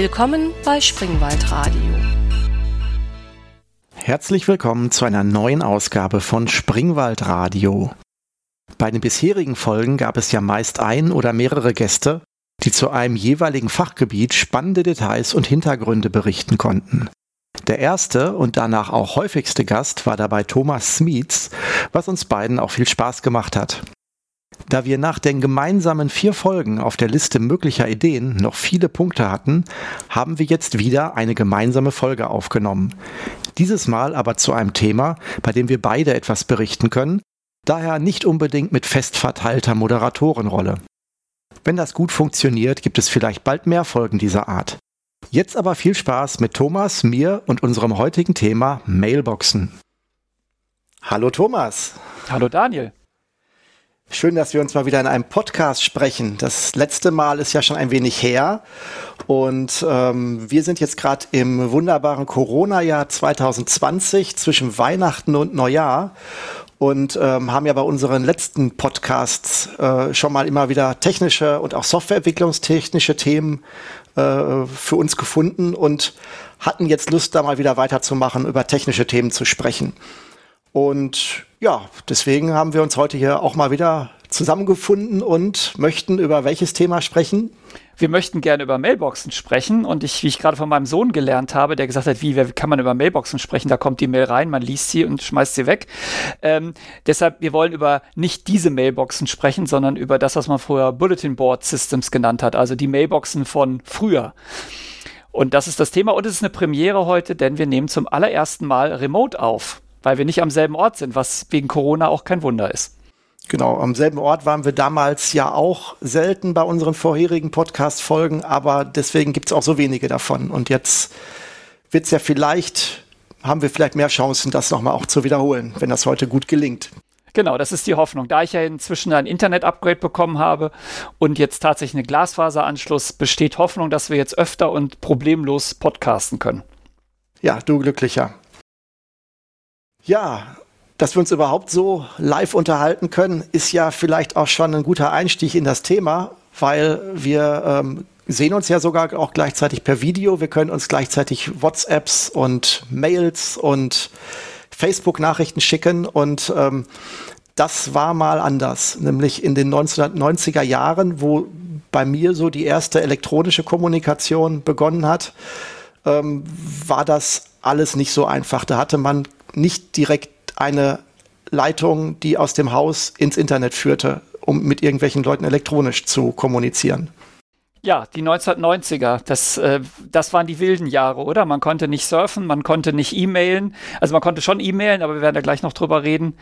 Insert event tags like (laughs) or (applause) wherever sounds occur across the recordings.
Willkommen bei Springwald Radio. Herzlich willkommen zu einer neuen Ausgabe von Springwald Radio. Bei den bisherigen Folgen gab es ja meist ein oder mehrere Gäste, die zu einem jeweiligen Fachgebiet spannende Details und Hintergründe berichten konnten. Der erste und danach auch häufigste Gast war dabei Thomas Smeets, was uns beiden auch viel Spaß gemacht hat. Da wir nach den gemeinsamen vier Folgen auf der Liste möglicher Ideen noch viele Punkte hatten, haben wir jetzt wieder eine gemeinsame Folge aufgenommen. Dieses Mal aber zu einem Thema, bei dem wir beide etwas berichten können, daher nicht unbedingt mit fest verteilter Moderatorenrolle. Wenn das gut funktioniert, gibt es vielleicht bald mehr Folgen dieser Art. Jetzt aber viel Spaß mit Thomas, mir und unserem heutigen Thema Mailboxen. Hallo Thomas. Hallo Daniel. Schön, dass wir uns mal wieder in einem Podcast sprechen. Das letzte Mal ist ja schon ein wenig her. Und ähm, wir sind jetzt gerade im wunderbaren Corona-Jahr 2020 zwischen Weihnachten und Neujahr und ähm, haben ja bei unseren letzten Podcasts äh, schon mal immer wieder technische und auch Softwareentwicklungstechnische Themen äh, für uns gefunden und hatten jetzt Lust, da mal wieder weiterzumachen, über technische Themen zu sprechen. Und ja, deswegen haben wir uns heute hier auch mal wieder zusammengefunden und möchten über welches Thema sprechen? Wir möchten gerne über Mailboxen sprechen und ich, wie ich gerade von meinem Sohn gelernt habe, der gesagt hat, wie, wie kann man über Mailboxen sprechen? Da kommt die Mail rein, man liest sie und schmeißt sie weg. Ähm, deshalb, wir wollen über nicht diese Mailboxen sprechen, sondern über das, was man früher Bulletin Board Systems genannt hat, also die Mailboxen von früher. Und das ist das Thema und es ist eine Premiere heute, denn wir nehmen zum allerersten Mal remote auf, weil wir nicht am selben Ort sind, was wegen Corona auch kein Wunder ist. Genau, am selben Ort waren wir damals ja auch selten bei unseren vorherigen Podcast-Folgen, aber deswegen gibt es auch so wenige davon. Und jetzt wird es ja vielleicht, haben wir vielleicht mehr Chancen, das nochmal auch zu wiederholen, wenn das heute gut gelingt. Genau, das ist die Hoffnung. Da ich ja inzwischen ein Internet-Upgrade bekommen habe und jetzt tatsächlich einen Glasfaseranschluss, besteht Hoffnung, dass wir jetzt öfter und problemlos podcasten können. Ja, du glücklicher. Ja, dass wir uns überhaupt so live unterhalten können, ist ja vielleicht auch schon ein guter Einstieg in das Thema, weil wir ähm, sehen uns ja sogar auch gleichzeitig per Video. Wir können uns gleichzeitig WhatsApps und Mails und Facebook-Nachrichten schicken und ähm, das war mal anders, nämlich in den 1990er Jahren, wo bei mir so die erste elektronische Kommunikation begonnen hat, ähm, war das alles nicht so einfach. Da hatte man nicht direkt eine Leitung, die aus dem Haus ins Internet führte, um mit irgendwelchen Leuten elektronisch zu kommunizieren. Ja, die 1990er, das, äh, das waren die wilden Jahre, oder? Man konnte nicht surfen, man konnte nicht e-mailen. Also man konnte schon e-mailen, aber wir werden da gleich noch drüber reden,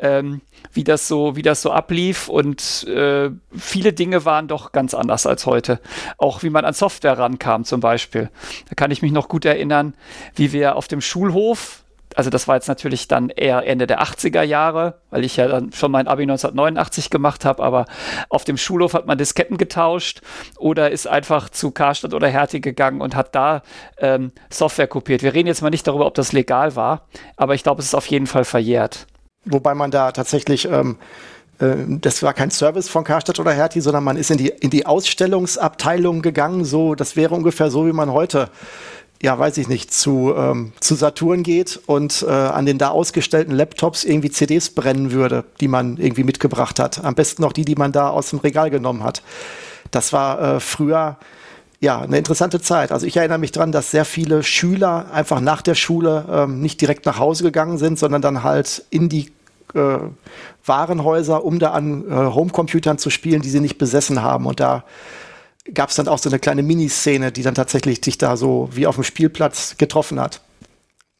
ähm, wie, das so, wie das so ablief. Und äh, viele Dinge waren doch ganz anders als heute. Auch wie man an Software rankam zum Beispiel. Da kann ich mich noch gut erinnern, wie wir auf dem Schulhof also das war jetzt natürlich dann eher Ende der 80er Jahre, weil ich ja dann schon mein Abi 1989 gemacht habe, aber auf dem Schulhof hat man Disketten getauscht oder ist einfach zu Karstadt oder Hertie gegangen und hat da ähm, Software kopiert. Wir reden jetzt mal nicht darüber, ob das legal war, aber ich glaube, es ist auf jeden Fall verjährt. Wobei man da tatsächlich ähm äh, das war kein Service von Karstadt oder Hertie, sondern man ist in die, in die Ausstellungsabteilung gegangen. So, das wäre ungefähr so, wie man heute ja, weiß ich nicht, zu, ähm, zu Saturn geht und äh, an den da ausgestellten Laptops irgendwie CDs brennen würde, die man irgendwie mitgebracht hat. Am besten noch die, die man da aus dem Regal genommen hat. Das war äh, früher ja eine interessante Zeit. Also ich erinnere mich daran, dass sehr viele Schüler einfach nach der Schule ähm, nicht direkt nach Hause gegangen sind, sondern dann halt in die äh, Warenhäuser, um da an äh, Homecomputern zu spielen, die sie nicht besessen haben. Und da gab es dann auch so eine kleine Miniszene, die dann tatsächlich dich da so wie auf dem Spielplatz getroffen hat.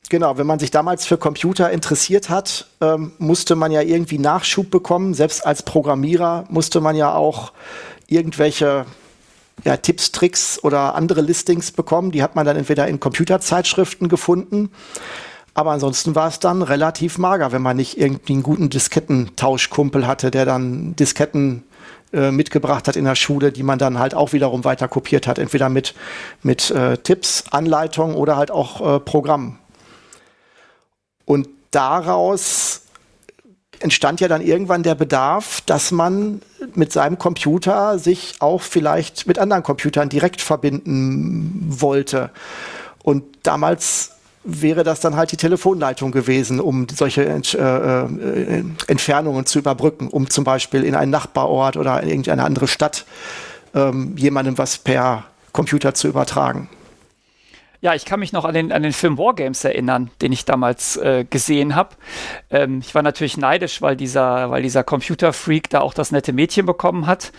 Genau, wenn man sich damals für Computer interessiert hat, ähm, musste man ja irgendwie Nachschub bekommen. Selbst als Programmierer musste man ja auch irgendwelche ja, Tipps, Tricks oder andere Listings bekommen. Die hat man dann entweder in Computerzeitschriften gefunden. Aber ansonsten war es dann relativ mager, wenn man nicht irgendwie einen guten Diskettentauschkumpel hatte, der dann Disketten äh, mitgebracht hat in der Schule, die man dann halt auch wiederum weiter kopiert hat, entweder mit, mit äh, Tipps, Anleitungen oder halt auch äh, Programmen. Und daraus entstand ja dann irgendwann der Bedarf, dass man mit seinem Computer sich auch vielleicht mit anderen Computern direkt verbinden wollte. Und damals wäre das dann halt die Telefonleitung gewesen, um solche äh, äh, Entfernungen zu überbrücken, um zum Beispiel in einen Nachbarort oder in irgendeine andere Stadt ähm, jemandem was per Computer zu übertragen. Ja, ich kann mich noch an den, an den Film Wargames erinnern, den ich damals äh, gesehen habe. Ähm, ich war natürlich neidisch, weil dieser, weil dieser Computerfreak da auch das nette Mädchen bekommen hat.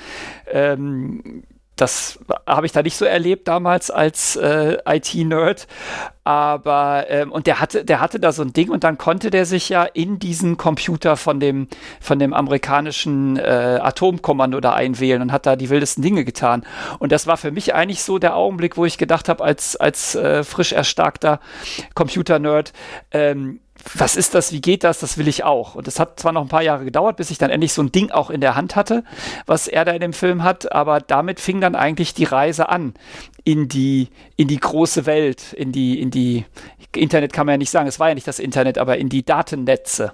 Ähm, das habe ich da nicht so erlebt damals als äh, IT-Nerd. Aber ähm, und der hatte, der hatte da so ein Ding und dann konnte der sich ja in diesen Computer von dem, von dem amerikanischen äh, Atomkommando da einwählen und hat da die wildesten Dinge getan. Und das war für mich eigentlich so der Augenblick, wo ich gedacht habe, als, als äh, frisch erstarkter Computer-Nerd, ähm, was ist das, wie geht das, das will ich auch. Und es hat zwar noch ein paar Jahre gedauert, bis ich dann endlich so ein Ding auch in der Hand hatte, was er da in dem Film hat, aber damit fing dann eigentlich die Reise an in die, in die große Welt, in die, in die, Internet kann man ja nicht sagen, es war ja nicht das Internet, aber in die Datennetze.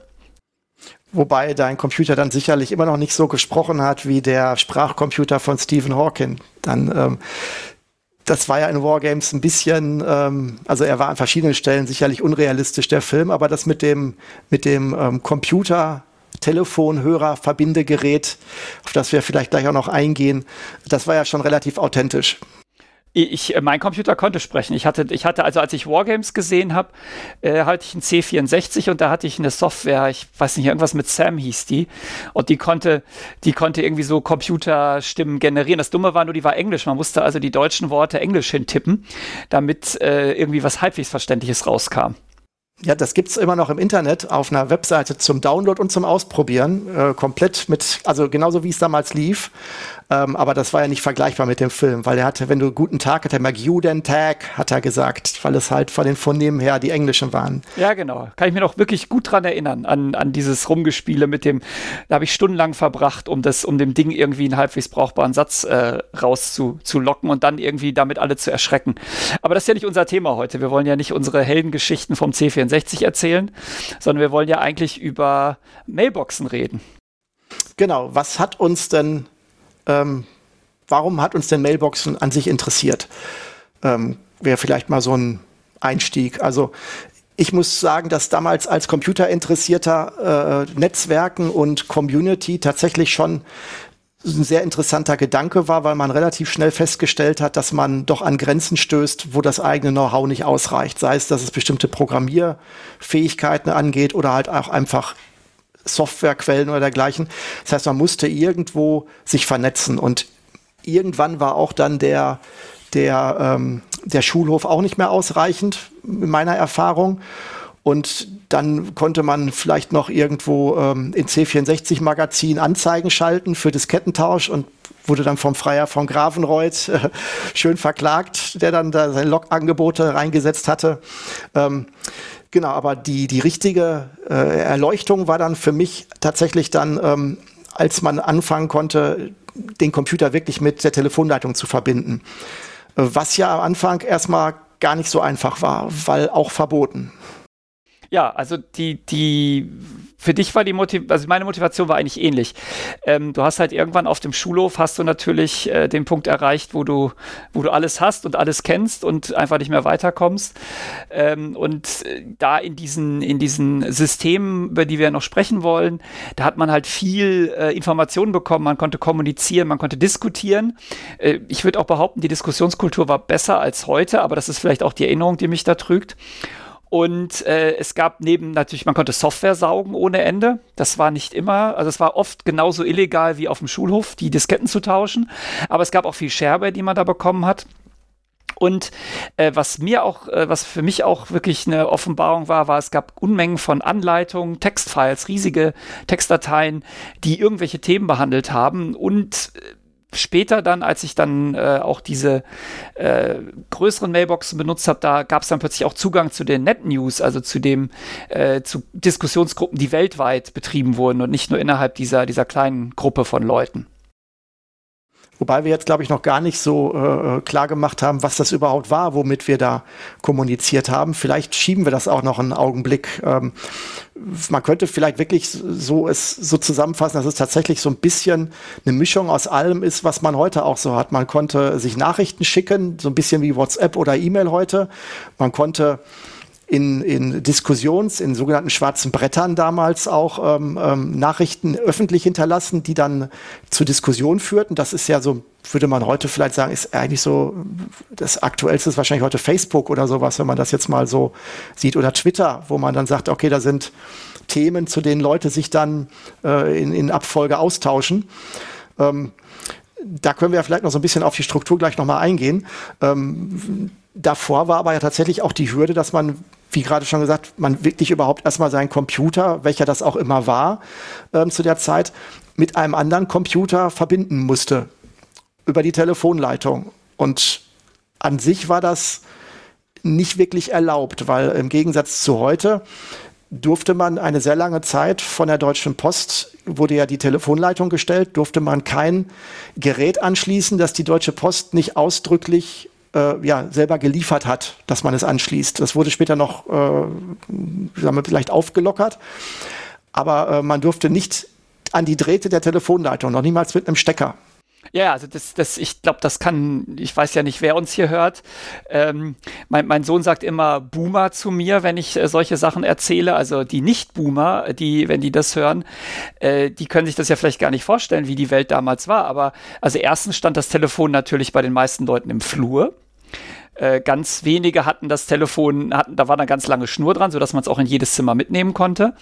Wobei dein Computer dann sicherlich immer noch nicht so gesprochen hat wie der Sprachcomputer von Stephen Hawking. Dann ähm, das war ja in Wargames ein bisschen, ähm, also er war an verschiedenen Stellen sicherlich unrealistisch, der Film, aber das mit dem, mit dem ähm, Computer, Telefon, Hörer, Verbindegerät, auf das wir vielleicht gleich auch noch eingehen, das war ja schon relativ authentisch. Ich, äh, mein Computer konnte sprechen. Ich hatte, ich hatte also als ich Wargames gesehen habe, äh, hatte ich einen C64 und da hatte ich eine Software, ich weiß nicht, irgendwas mit Sam hieß die. Und die konnte, die konnte irgendwie so Computerstimmen generieren. Das Dumme war nur, die war Englisch. Man musste also die deutschen Worte Englisch hintippen, damit äh, irgendwie was halbwegs Verständliches rauskam. Ja, das gibt's immer noch im Internet auf einer Webseite zum Download und zum Ausprobieren. Äh, komplett mit, also genauso wie es damals lief. Ähm, aber das war ja nicht vergleichbar mit dem Film, weil er hatte, wenn du guten Tag, hat er mal Guten Tag, hat er gesagt, weil es halt von den Vornehmen her die Englischen waren. Ja, genau. Kann ich mir noch wirklich gut dran erinnern, an, an dieses Rumgespiele mit dem, da habe ich stundenlang verbracht, um das, um dem Ding irgendwie einen halbwegs brauchbaren Satz äh, rauszulocken und dann irgendwie damit alle zu erschrecken. Aber das ist ja nicht unser Thema heute. Wir wollen ja nicht unsere Heldengeschichten vom C64 erzählen, sondern wir wollen ja eigentlich über Mailboxen reden. Genau, was hat uns denn ähm, warum hat uns denn Mailboxen an sich interessiert? Ähm, Wäre vielleicht mal so ein Einstieg. Also ich muss sagen, dass damals als Computerinteressierter äh, Netzwerken und Community tatsächlich schon ein sehr interessanter Gedanke war, weil man relativ schnell festgestellt hat, dass man doch an Grenzen stößt, wo das eigene Know-how nicht ausreicht. Sei es, dass es bestimmte Programmierfähigkeiten angeht oder halt auch einfach Softwarequellen oder dergleichen. Das heißt, man musste irgendwo sich vernetzen und irgendwann war auch dann der, der, ähm, der Schulhof auch nicht mehr ausreichend, in meiner Erfahrung. Und dann konnte man vielleicht noch irgendwo ähm, in C64-Magazin Anzeigen schalten für Diskettentausch und wurde dann vom Freier von Gravenreuth äh, schön verklagt, der dann da seine Log-Angebote reingesetzt hatte. Ähm, Genau, aber die, die richtige äh, Erleuchtung war dann für mich tatsächlich dann, ähm, als man anfangen konnte, den Computer wirklich mit der Telefonleitung zu verbinden. Was ja am Anfang erstmal gar nicht so einfach war, weil auch verboten. Ja, also die, die für dich war die Motivation, also meine Motivation war eigentlich ähnlich. Ähm, du hast halt irgendwann auf dem Schulhof hast du natürlich äh, den Punkt erreicht, wo du, wo du alles hast und alles kennst und einfach nicht mehr weiterkommst. Ähm, und äh, da in diesen, in diesen Systemen, über die wir noch sprechen wollen, da hat man halt viel äh, Informationen bekommen, man konnte kommunizieren, man konnte diskutieren. Äh, ich würde auch behaupten, die Diskussionskultur war besser als heute, aber das ist vielleicht auch die Erinnerung, die mich da trügt. Und äh, es gab neben natürlich, man konnte Software saugen ohne Ende. Das war nicht immer, also es war oft genauso illegal wie auf dem Schulhof, die Disketten zu tauschen. Aber es gab auch viel Shareware, die man da bekommen hat. Und äh, was mir auch, äh, was für mich auch wirklich eine Offenbarung war, war, es gab Unmengen von Anleitungen, Textfiles, riesige Textdateien, die irgendwelche Themen behandelt haben und äh, später dann, als ich dann äh, auch diese äh, größeren Mailboxen benutzt habe, da gab es dann plötzlich auch Zugang zu den Net News, also zu dem äh, zu Diskussionsgruppen, die weltweit betrieben wurden und nicht nur innerhalb dieser dieser kleinen Gruppe von Leuten. Wobei wir jetzt, glaube ich, noch gar nicht so äh, klar gemacht haben, was das überhaupt war, womit wir da kommuniziert haben. Vielleicht schieben wir das auch noch einen Augenblick. Ähm, man könnte vielleicht wirklich so es so zusammenfassen, dass es tatsächlich so ein bisschen eine Mischung aus allem ist, was man heute auch so hat. Man konnte sich Nachrichten schicken, so ein bisschen wie WhatsApp oder E-Mail heute. Man konnte in, in Diskussions, in sogenannten schwarzen Brettern damals auch ähm, ähm, Nachrichten öffentlich hinterlassen, die dann zu Diskussionen führten. Das ist ja so, würde man heute vielleicht sagen, ist eigentlich so, das aktuellste ist wahrscheinlich heute Facebook oder sowas, wenn man das jetzt mal so sieht, oder Twitter, wo man dann sagt, okay, da sind Themen, zu denen Leute sich dann äh, in, in Abfolge austauschen. Ähm, da können wir vielleicht noch so ein bisschen auf die Struktur gleich nochmal eingehen. Ähm, davor war aber ja tatsächlich auch die Hürde, dass man wie gerade schon gesagt, man wirklich überhaupt erstmal seinen Computer, welcher das auch immer war, ähm, zu der Zeit, mit einem anderen Computer verbinden musste. Über die Telefonleitung. Und an sich war das nicht wirklich erlaubt, weil im Gegensatz zu heute durfte man eine sehr lange Zeit von der Deutschen Post, wurde ja die Telefonleitung gestellt, durfte man kein Gerät anschließen, das die Deutsche Post nicht ausdrücklich äh, ja, selber geliefert hat, dass man es anschließt. Das wurde später noch äh, sagen wir, vielleicht aufgelockert, aber äh, man durfte nicht an die Drähte der Telefonleitung, noch niemals mit einem Stecker. Ja, also das, das, ich glaube, das kann, ich weiß ja nicht, wer uns hier hört. Ähm, mein, mein Sohn sagt immer Boomer zu mir, wenn ich äh, solche Sachen erzähle. Also die Nicht-Boomer, die, wenn die das hören, äh, die können sich das ja vielleicht gar nicht vorstellen, wie die Welt damals war. Aber also erstens stand das Telefon natürlich bei den meisten Leuten im Flur. Äh, ganz wenige hatten das Telefon, hatten, da war eine ganz lange Schnur dran, sodass man es auch in jedes Zimmer mitnehmen konnte.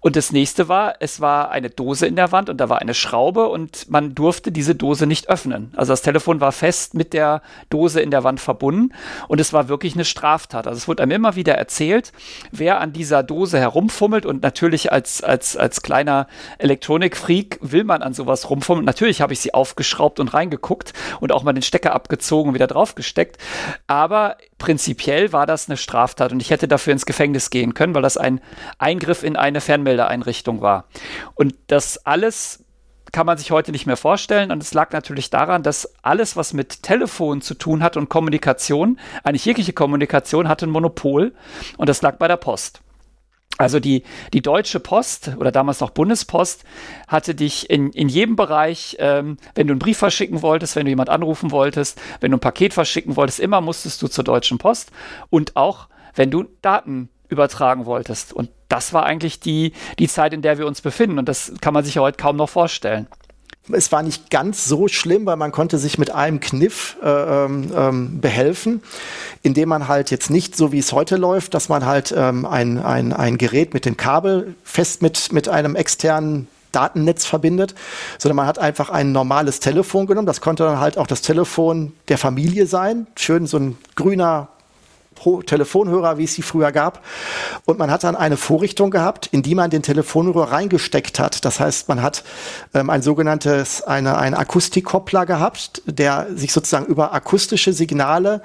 Und das nächste war, es war eine Dose in der Wand und da war eine Schraube und man durfte diese Dose nicht öffnen. Also das Telefon war fest mit der Dose in der Wand verbunden und es war wirklich eine Straftat. Also es wurde einem immer wieder erzählt, wer an dieser Dose herumfummelt und natürlich als, als, als kleiner Elektronikfreak will man an sowas rumfummeln. Natürlich habe ich sie aufgeschraubt und reingeguckt und auch mal den Stecker abgezogen und wieder draufgesteckt aber prinzipiell war das eine Straftat und ich hätte dafür ins Gefängnis gehen können, weil das ein Eingriff in eine Fernmeldeeinrichtung war. Und das alles kann man sich heute nicht mehr vorstellen. Und es lag natürlich daran, dass alles, was mit Telefon zu tun hat und Kommunikation, eigentlich jegliche Kommunikation, hatte ein Monopol. Und das lag bei der Post. Also die, die Deutsche Post oder damals noch Bundespost hatte dich in, in jedem Bereich, ähm, wenn du einen Brief verschicken wolltest, wenn du jemand anrufen wolltest, wenn du ein Paket verschicken wolltest, immer musstest du zur Deutschen Post und auch wenn du Daten übertragen wolltest. Und das war eigentlich die, die Zeit, in der wir uns befinden. Und das kann man sich ja heute kaum noch vorstellen. Es war nicht ganz so schlimm, weil man konnte sich mit einem Kniff äh, ähm, ähm, behelfen, indem man halt jetzt nicht so wie es heute läuft, dass man halt ähm, ein, ein, ein Gerät mit dem Kabel fest mit, mit einem externen Datennetz verbindet, sondern man hat einfach ein normales Telefon genommen. Das konnte dann halt auch das Telefon der Familie sein. Schön so ein grüner Telefonhörer, wie es sie früher gab. Und man hat dann eine Vorrichtung gehabt, in die man den Telefonhörer reingesteckt hat. Das heißt, man hat ähm, ein sogenanntes, eine, einen Akustikkoppler gehabt, der sich sozusagen über akustische Signale,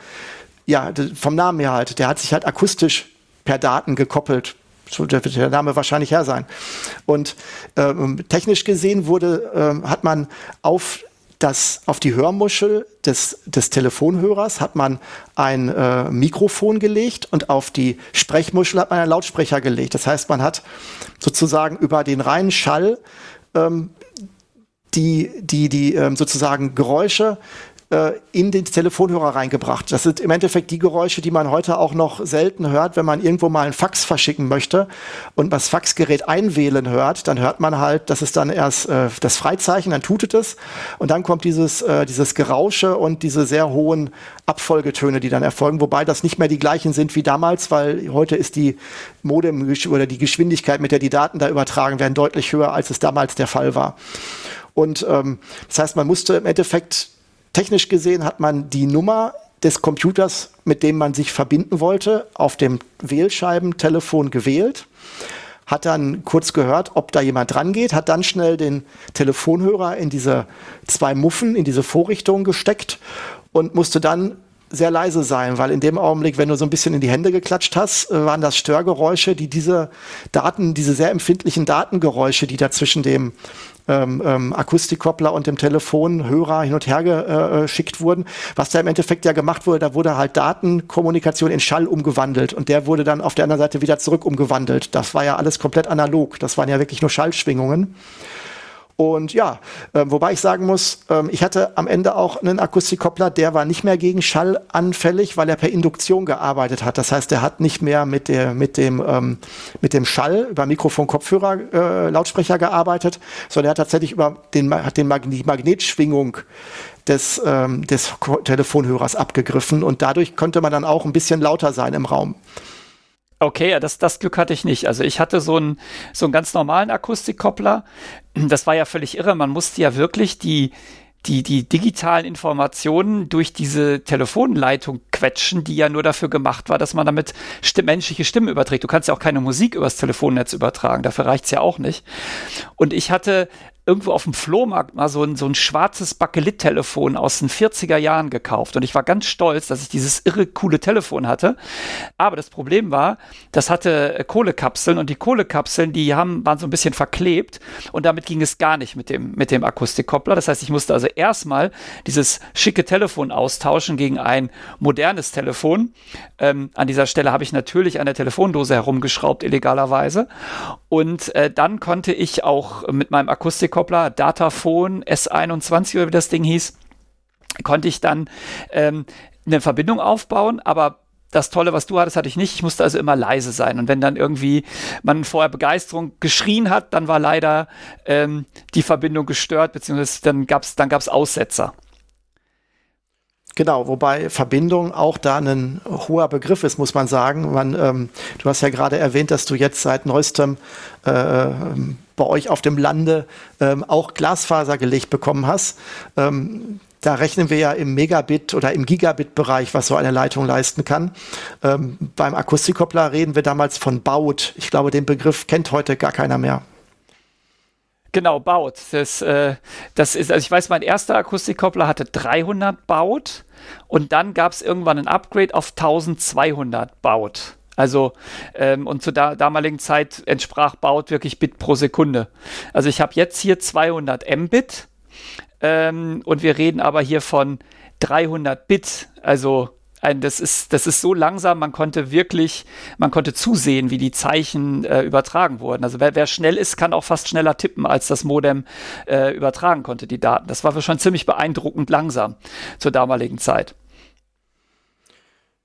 ja, vom Namen her halt, der hat sich halt akustisch per Daten gekoppelt so wird der Name wahrscheinlich her sein. Und ähm, technisch gesehen wurde, ähm, hat man auf dass auf die Hörmuschel des, des Telefonhörers hat man ein äh, Mikrofon gelegt und auf die Sprechmuschel hat man einen Lautsprecher gelegt. Das heißt, man hat sozusagen über den reinen Schall ähm, die, die, die ähm, sozusagen Geräusche äh, in den Telefonhörer reingebracht. Das sind im Endeffekt die Geräusche, die man heute auch noch selten hört, wenn man irgendwo mal einen Fax verschicken möchte und das Faxgerät einwählen hört, dann hört man halt, das ist dann erst äh, das Freizeichen, dann tutet es und dann kommt dieses, äh, dieses Gerausche und diese sehr hohen Abfolgetöne, die dann erfolgen, wobei das nicht mehr die gleichen sind wie damals, weil heute ist die Modem oder die Geschwindigkeit, mit der die Daten da übertragen werden, deutlich höher, als es damals der Fall war. Und ähm, das heißt, man musste im Endeffekt Technisch gesehen hat man die Nummer des Computers, mit dem man sich verbinden wollte, auf dem Wählscheibentelefon gewählt, hat dann kurz gehört, ob da jemand dran geht, hat dann schnell den Telefonhörer in diese zwei Muffen, in diese Vorrichtung gesteckt und musste dann sehr leise sein, weil in dem Augenblick, wenn du so ein bisschen in die Hände geklatscht hast, äh, waren das Störgeräusche, die diese Daten, diese sehr empfindlichen Datengeräusche, die da zwischen dem ähm, ähm, Akustikkoppler und dem Telefonhörer hin und her äh, geschickt wurden. Was da im Endeffekt ja gemacht wurde, da wurde halt Datenkommunikation in Schall umgewandelt und der wurde dann auf der anderen Seite wieder zurück umgewandelt. Das war ja alles komplett analog. Das waren ja wirklich nur Schallschwingungen. Und ja, äh, wobei ich sagen muss, äh, ich hatte am Ende auch einen Akustikkoppler, der war nicht mehr gegen Schall anfällig, weil er per Induktion gearbeitet hat. Das heißt, er hat nicht mehr mit, der, mit, dem, ähm, mit dem Schall über Mikrofon, Kopfhörer, äh, Lautsprecher gearbeitet, sondern er hat tatsächlich über den, hat den Mag die Magnetschwingung des, ähm, des Telefonhörers abgegriffen und dadurch konnte man dann auch ein bisschen lauter sein im Raum. Okay, ja, das, das Glück hatte ich nicht. Also ich hatte so einen, so einen ganz normalen Akustikkoppler. Das war ja völlig irre. Man musste ja wirklich die, die, die digitalen Informationen durch diese Telefonleitung quetschen, die ja nur dafür gemacht war, dass man damit stimm menschliche Stimmen überträgt. Du kannst ja auch keine Musik übers Telefonnetz übertragen, dafür reicht's ja auch nicht. Und ich hatte irgendwo auf dem Flohmarkt mal so ein, so ein schwarzes Bakelit-Telefon aus den 40er Jahren gekauft. Und ich war ganz stolz, dass ich dieses irre coole Telefon hatte. Aber das Problem war, das hatte äh, Kohlekapseln und die Kohlekapseln, die haben, waren so ein bisschen verklebt und damit ging es gar nicht mit dem, mit dem Akustikkoppler. Das heißt, ich musste also erstmal dieses schicke Telefon austauschen gegen ein modernes Telefon. Ähm, an dieser Stelle habe ich natürlich an der Telefondose herumgeschraubt, illegalerweise. Und äh, dann konnte ich auch mit meinem Akustikkoppler Koppler, Dataphone S21 oder wie das Ding hieß, konnte ich dann ähm, eine Verbindung aufbauen, aber das Tolle, was du hattest, hatte ich nicht. Ich musste also immer leise sein. Und wenn dann irgendwie man vorher Begeisterung geschrien hat, dann war leider ähm, die Verbindung gestört, beziehungsweise dann gab es dann gab's Aussetzer. Genau, wobei Verbindung auch da ein hoher Begriff ist, muss man sagen. Man, ähm, du hast ja gerade erwähnt, dass du jetzt seit neuestem äh, ähm, bei euch auf dem Lande ähm, auch Glasfaser gelegt bekommen hast. Ähm, da rechnen wir ja im Megabit oder im Gigabit-Bereich, was so eine Leitung leisten kann. Ähm, beim Akustikkoppler reden wir damals von Baut. Ich glaube, den Begriff kennt heute gar keiner mehr. Genau, Baut. Das, äh, das ist, also ich weiß, mein erster Akustikkoppler hatte 300 Baut und dann gab es irgendwann ein Upgrade auf 1200 Baut. Also, ähm, und zu der damaligen Zeit entsprach Baut wirklich Bit pro Sekunde. Also ich habe jetzt hier 200 Mbit ähm, und wir reden aber hier von 300 Bit. Also ein, das, ist, das ist so langsam, man konnte wirklich, man konnte zusehen, wie die Zeichen äh, übertragen wurden. Also wer, wer, schnell ist, kann auch fast schneller tippen, als das Modem äh, übertragen konnte, die Daten. Das war schon ziemlich beeindruckend langsam zur damaligen Zeit.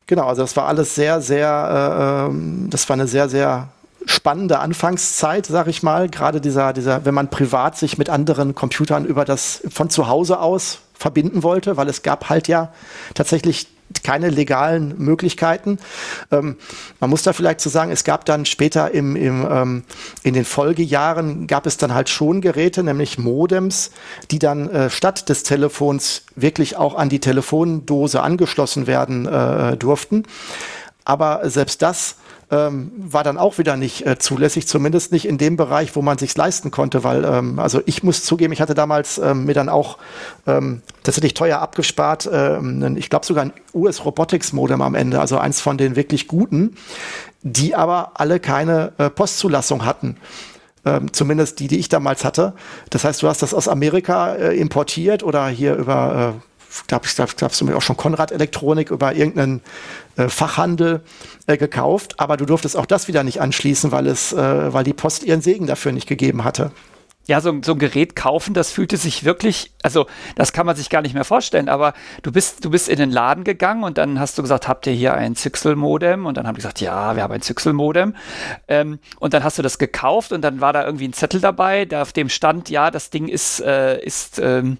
Genau, also das war alles sehr, sehr, äh, ähm, das war eine sehr, sehr spannende Anfangszeit, sag ich mal. Gerade dieser, dieser, wenn man privat sich mit anderen Computern über das von zu Hause aus verbinden wollte, weil es gab halt ja tatsächlich keine legalen Möglichkeiten. Ähm, man muss da vielleicht zu so sagen, es gab dann später im, im, ähm, in den Folgejahren gab es dann halt schon Geräte, nämlich Modems, die dann äh, statt des Telefons wirklich auch an die Telefondose angeschlossen werden äh, durften. Aber selbst das ähm, war dann auch wieder nicht äh, zulässig, zumindest nicht in dem Bereich, wo man sich leisten konnte, weil ähm, also ich muss zugeben, ich hatte damals ähm, mir dann auch ähm, tatsächlich teuer abgespart, ähm, ich glaube sogar ein US Robotics Modem am Ende, also eins von den wirklich guten, die aber alle keine äh, Postzulassung hatten. Ähm, zumindest die, die ich damals hatte. Das heißt, du hast das aus Amerika äh, importiert oder hier über äh, glaube ich, glaub, auch schon Konrad Elektronik über irgendeinen äh, Fachhandel äh, gekauft, aber du durftest auch das wieder nicht anschließen, weil es, äh, weil die Post ihren Segen dafür nicht gegeben hatte. Ja, so, so ein Gerät kaufen, das fühlte sich wirklich, also das kann man sich gar nicht mehr vorstellen, aber du bist, du bist in den Laden gegangen und dann hast du gesagt, habt ihr hier ein Zixel-Modem? Und dann haben die gesagt, ja, wir haben ein Zixel-Modem. Ähm, und dann hast du das gekauft und dann war da irgendwie ein Zettel dabei, da auf dem stand, ja, das Ding ist, äh, ist ähm,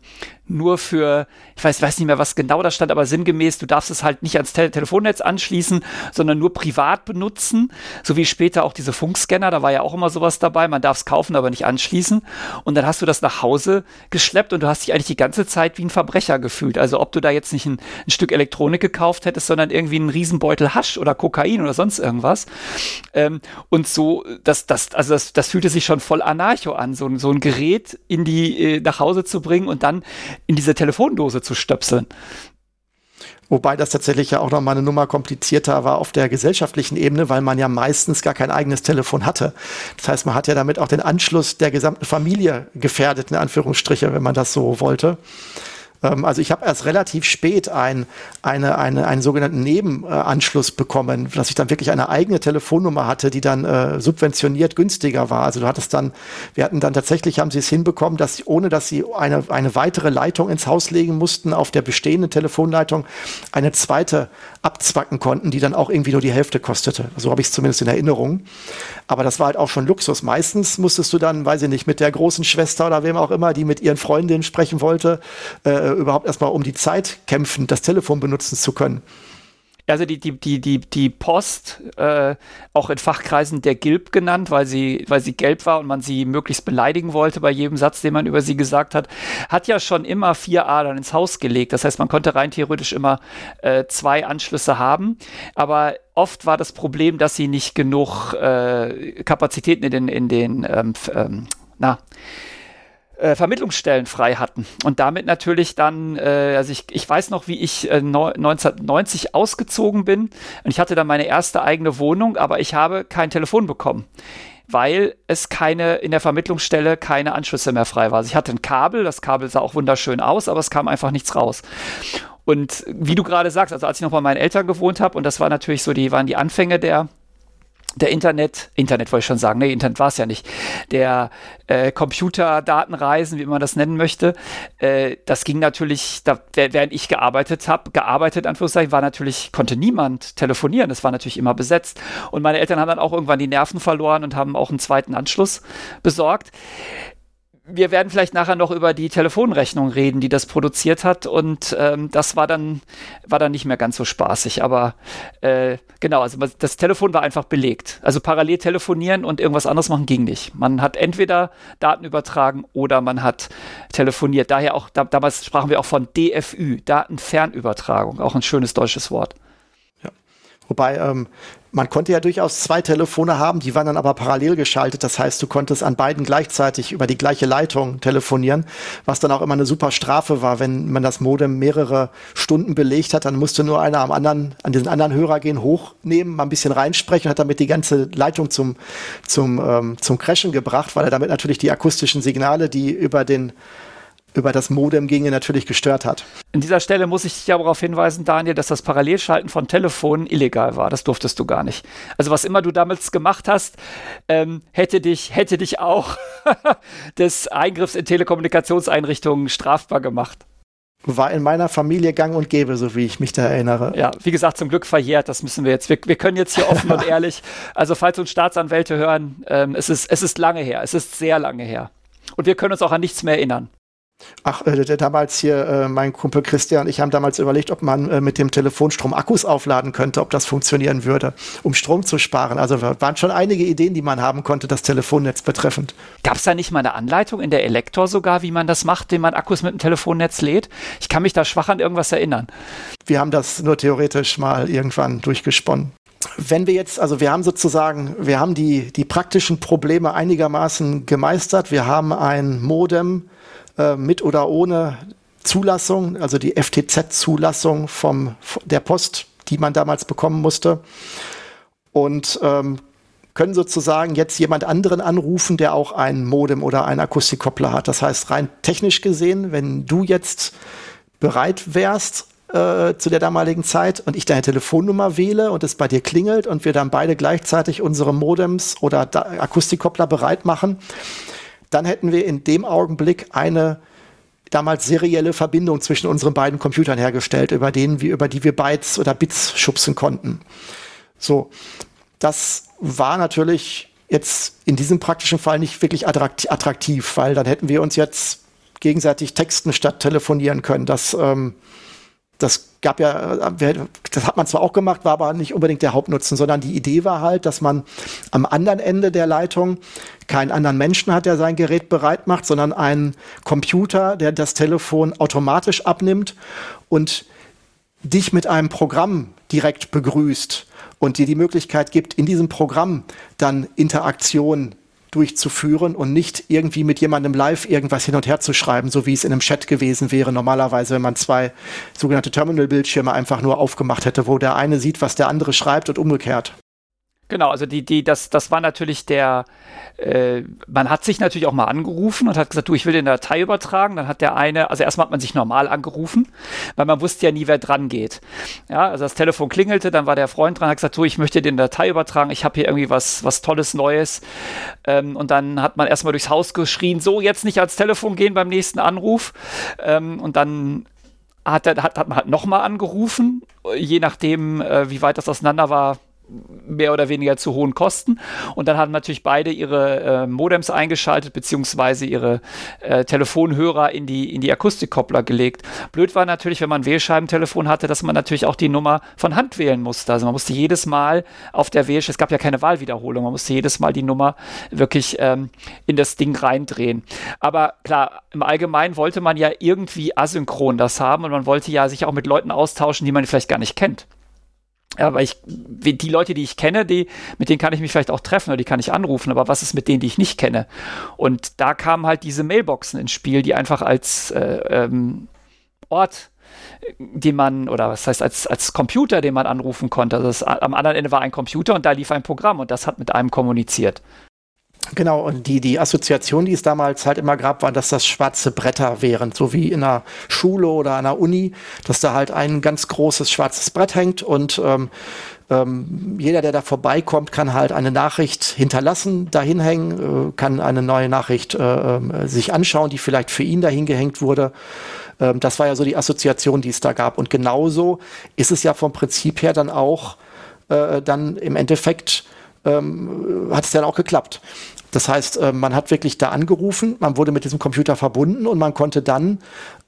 nur für, ich weiß, weiß nicht mehr, was genau da stand, aber sinngemäß, du darfst es halt nicht ans Te Telefonnetz anschließen, sondern nur privat benutzen, so wie später auch diese Funkscanner, da war ja auch immer sowas dabei, man darf es kaufen, aber nicht anschließen. Und dann hast du das nach Hause geschleppt und du hast dich eigentlich die ganze Zeit wie ein Verbrecher gefühlt. Also ob du da jetzt nicht ein, ein Stück Elektronik gekauft hättest, sondern irgendwie einen Riesenbeutel Hasch oder Kokain oder sonst irgendwas. Ähm, und so, das, das, also das, das fühlte sich schon voll anarcho an, so, so ein Gerät in die, äh, nach Hause zu bringen und dann in diese Telefondose zu stöpseln. Wobei das tatsächlich ja auch noch mal eine Nummer komplizierter war auf der gesellschaftlichen Ebene, weil man ja meistens gar kein eigenes Telefon hatte. Das heißt, man hat ja damit auch den Anschluss der gesamten Familie gefährdet, in Anführungsstriche, wenn man das so wollte. Ähm, also ich habe erst relativ spät ein, eine, eine, einen sogenannten Nebenanschluss bekommen, dass ich dann wirklich eine eigene Telefonnummer hatte, die dann äh, subventioniert günstiger war. Also du hattest dann, wir hatten dann tatsächlich, haben sie es hinbekommen, dass ohne dass sie eine, eine weitere Leitung ins Haus legen mussten, auf der bestehenden Telefonleitung eine zweite abzwacken konnten, die dann auch irgendwie nur die Hälfte kostete. So habe ich es zumindest in Erinnerung. Aber das war halt auch schon Luxus. Meistens musstest du dann, weiß ich nicht, mit der großen Schwester oder wem auch immer, die mit ihren Freundinnen sprechen wollte, äh, überhaupt erstmal um die Zeit kämpfen, das Telefon benutzen zu können also die, die, die, die, die Post, äh, auch in Fachkreisen der Gilb genannt, weil sie, weil sie gelb war und man sie möglichst beleidigen wollte bei jedem Satz, den man über sie gesagt hat, hat ja schon immer vier Adern ins Haus gelegt. Das heißt, man konnte rein theoretisch immer äh, zwei Anschlüsse haben, aber oft war das Problem, dass sie nicht genug äh, Kapazitäten in den, in den ähm, ähm, na, äh, Vermittlungsstellen frei hatten. Und damit natürlich dann, äh, also ich, ich weiß noch, wie ich äh, 1990 ausgezogen bin und ich hatte dann meine erste eigene Wohnung, aber ich habe kein Telefon bekommen weil es keine in der Vermittlungsstelle keine Anschlüsse mehr frei war. Also ich hatte ein Kabel, das Kabel sah auch wunderschön aus, aber es kam einfach nichts raus. Und wie du gerade sagst, also als ich noch bei meinen Eltern gewohnt habe, und das war natürlich so, die waren die Anfänge der der Internet, Internet wollte ich schon sagen, nee, Internet war es ja nicht, der äh, Computerdatenreisen, wie man das nennen möchte, äh, das ging natürlich, da, während ich gearbeitet habe, gearbeitet, Anführungszeichen, war natürlich, konnte niemand telefonieren, das war natürlich immer besetzt. Und meine Eltern haben dann auch irgendwann die Nerven verloren und haben auch einen zweiten Anschluss besorgt wir werden vielleicht nachher noch über die Telefonrechnung reden, die das produziert hat. Und ähm, das war dann, war dann nicht mehr ganz so spaßig. Aber äh, genau, also das Telefon war einfach belegt. Also parallel telefonieren und irgendwas anderes machen ging nicht. Man hat entweder Daten übertragen oder man hat telefoniert. Daher auch, da, damals sprachen wir auch von DFÜ, Datenfernübertragung, auch ein schönes deutsches Wort. Wobei ähm, man konnte ja durchaus zwei Telefone haben, die waren dann aber parallel geschaltet. Das heißt, du konntest an beiden gleichzeitig über die gleiche Leitung telefonieren, was dann auch immer eine super Strafe war, wenn man das Modem mehrere Stunden belegt hat, dann musste nur einer am anderen, an den anderen Hörer gehen, hochnehmen, mal ein bisschen reinsprechen und hat damit die ganze Leitung zum, zum, ähm, zum Crashen gebracht, weil er damit natürlich die akustischen Signale, die über den über das Modem ginge, natürlich gestört hat. An dieser Stelle muss ich dich aber darauf hinweisen, Daniel, dass das Parallelschalten von Telefonen illegal war. Das durftest du gar nicht. Also was immer du damals gemacht hast, ähm, hätte dich, hätte dich auch (laughs) des Eingriffs in Telekommunikationseinrichtungen strafbar gemacht. War in meiner Familie gang und gäbe, so wie ich mich da erinnere. Ja, wie gesagt, zum Glück verjährt, das müssen wir jetzt. Wir, wir können jetzt hier offen und (laughs) ehrlich, also falls uns Staatsanwälte hören, ähm, es, ist, es ist lange her, es ist sehr lange her. Und wir können uns auch an nichts mehr erinnern. Ach, äh, damals hier, äh, mein Kumpel Christian und ich haben damals überlegt, ob man äh, mit dem Telefonstrom Akkus aufladen könnte, ob das funktionieren würde, um Strom zu sparen. Also waren schon einige Ideen, die man haben konnte, das Telefonnetz betreffend. Gab es da nicht mal eine Anleitung in der Elektor sogar, wie man das macht, wenn man Akkus mit dem Telefonnetz lädt? Ich kann mich da schwach an irgendwas erinnern. Wir haben das nur theoretisch mal irgendwann durchgesponnen wenn wir jetzt, also wir haben sozusagen, wir haben die, die praktischen Probleme einigermaßen gemeistert. Wir haben ein Modem, äh, mit oder ohne Zulassung, also die FTZ-Zulassung vom der Post, die man damals bekommen musste. Und ähm, können sozusagen jetzt jemand anderen anrufen, der auch ein Modem oder einen Akustikkoppler hat. Das heißt, rein technisch gesehen, wenn du jetzt bereit wärst äh, zu der damaligen Zeit und ich deine Telefonnummer wähle und es bei dir klingelt und wir dann beide gleichzeitig unsere Modems oder Akustikkoppler bereit machen, dann hätten wir in dem Augenblick eine damals serielle Verbindung zwischen unseren beiden Computern hergestellt, über, denen wir, über die wir Bytes oder Bits schubsen konnten. So, das war natürlich jetzt in diesem praktischen Fall nicht wirklich attraktiv, weil dann hätten wir uns jetzt gegenseitig texten statt telefonieren können. Das ähm, das gab ja, äh, das hat man zwar auch gemacht, war aber nicht unbedingt der Hauptnutzen, sondern die Idee war halt, dass man am anderen Ende der Leitung keinen anderen Menschen hat, der sein Gerät bereit macht, sondern einen Computer, der das Telefon automatisch abnimmt und dich mit einem Programm direkt begrüßt und dir die Möglichkeit gibt, in diesem Programm dann Interaktion durchzuführen und nicht irgendwie mit jemandem live irgendwas hin und her zu schreiben, so wie es in einem Chat gewesen wäre. Normalerweise, wenn man zwei sogenannte Terminal-Bildschirme einfach nur aufgemacht hätte, wo der eine sieht, was der andere schreibt und umgekehrt. Genau, also die, die, das, das war natürlich der, äh, man hat sich natürlich auch mal angerufen und hat gesagt, du, ich will den Datei übertragen. Dann hat der eine, also erstmal hat man sich normal angerufen, weil man wusste ja nie, wer dran geht. Ja, also das Telefon klingelte, dann war der Freund dran, hat gesagt, du, ich möchte den Datei übertragen, ich habe hier irgendwie was, was Tolles, Neues. Ähm, und dann hat man erstmal durchs Haus geschrien, so, jetzt nicht ans Telefon gehen beim nächsten Anruf. Ähm, und dann hat, hat, hat man halt nochmal angerufen, je nachdem, äh, wie weit das auseinander war, mehr oder weniger zu hohen Kosten. Und dann haben natürlich beide ihre äh, Modems eingeschaltet, beziehungsweise ihre äh, Telefonhörer in die, in die Akustikkoppler gelegt. Blöd war natürlich, wenn man ein Wählscheibentelefon hatte, dass man natürlich auch die Nummer von Hand wählen musste. Also man musste jedes Mal auf der Wählscheibe, es gab ja keine Wahlwiederholung, man musste jedes Mal die Nummer wirklich ähm, in das Ding reindrehen. Aber klar, im Allgemeinen wollte man ja irgendwie asynchron das haben und man wollte ja sich auch mit Leuten austauschen, die man vielleicht gar nicht kennt. Aber ich, die Leute, die ich kenne, die, mit denen kann ich mich vielleicht auch treffen oder die kann ich anrufen, aber was ist mit denen, die ich nicht kenne? Und da kamen halt diese Mailboxen ins Spiel, die einfach als äh, ähm, Ort den man, oder was heißt, als, als Computer, den man anrufen konnte. Also das, am anderen Ende war ein Computer und da lief ein Programm und das hat mit einem kommuniziert. Genau, und die, die Assoziation, die es damals halt immer gab, war, dass das schwarze Bretter wären, so wie in einer Schule oder einer Uni, dass da halt ein ganz großes schwarzes Brett hängt und ähm, ähm, jeder, der da vorbeikommt, kann halt eine Nachricht hinterlassen, dahin hängen, äh, kann eine neue Nachricht äh, äh, sich anschauen, die vielleicht für ihn dahin gehängt wurde. Ähm, das war ja so die Assoziation, die es da gab. Und genauso ist es ja vom Prinzip her dann auch äh, dann im Endeffekt ähm, hat es dann auch geklappt. Das heißt, äh, man hat wirklich da angerufen, man wurde mit diesem Computer verbunden und man konnte dann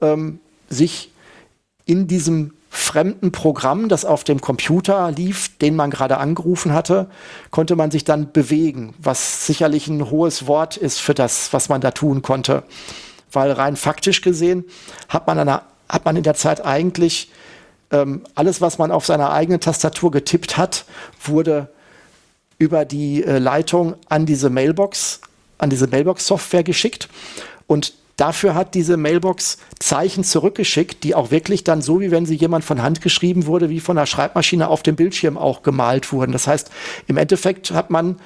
ähm, sich in diesem fremden Programm, das auf dem Computer lief, den man gerade angerufen hatte, konnte man sich dann bewegen, was sicherlich ein hohes Wort ist für das, was man da tun konnte. Weil rein faktisch gesehen hat man, eine, hat man in der Zeit eigentlich ähm, alles, was man auf seiner eigenen Tastatur getippt hat, wurde über die äh, Leitung an diese Mailbox, an diese Mailbox-Software geschickt. Und dafür hat diese Mailbox Zeichen zurückgeschickt, die auch wirklich dann so, wie wenn sie jemand von Hand geschrieben wurde, wie von der Schreibmaschine auf dem Bildschirm auch gemalt wurden. Das heißt, im Endeffekt hat man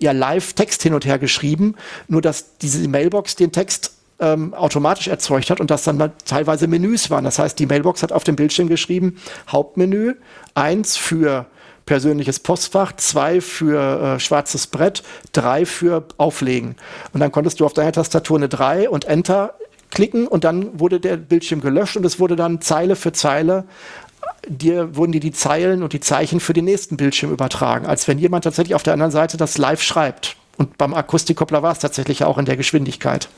ja live Text hin und her geschrieben, nur dass diese Mailbox den Text ähm, automatisch erzeugt hat und das dann teilweise Menüs waren. Das heißt, die Mailbox hat auf dem Bildschirm geschrieben, Hauptmenü, eins für persönliches Postfach, zwei für äh, schwarzes Brett, drei für Auflegen. Und dann konntest du auf deiner Tastatur eine 3 und Enter klicken und dann wurde der Bildschirm gelöscht und es wurde dann Zeile für Zeile dir wurden dir die Zeilen und die Zeichen für den nächsten Bildschirm übertragen, als wenn jemand tatsächlich auf der anderen Seite das live schreibt. Und beim Akustikkoppler war es tatsächlich auch in der Geschwindigkeit.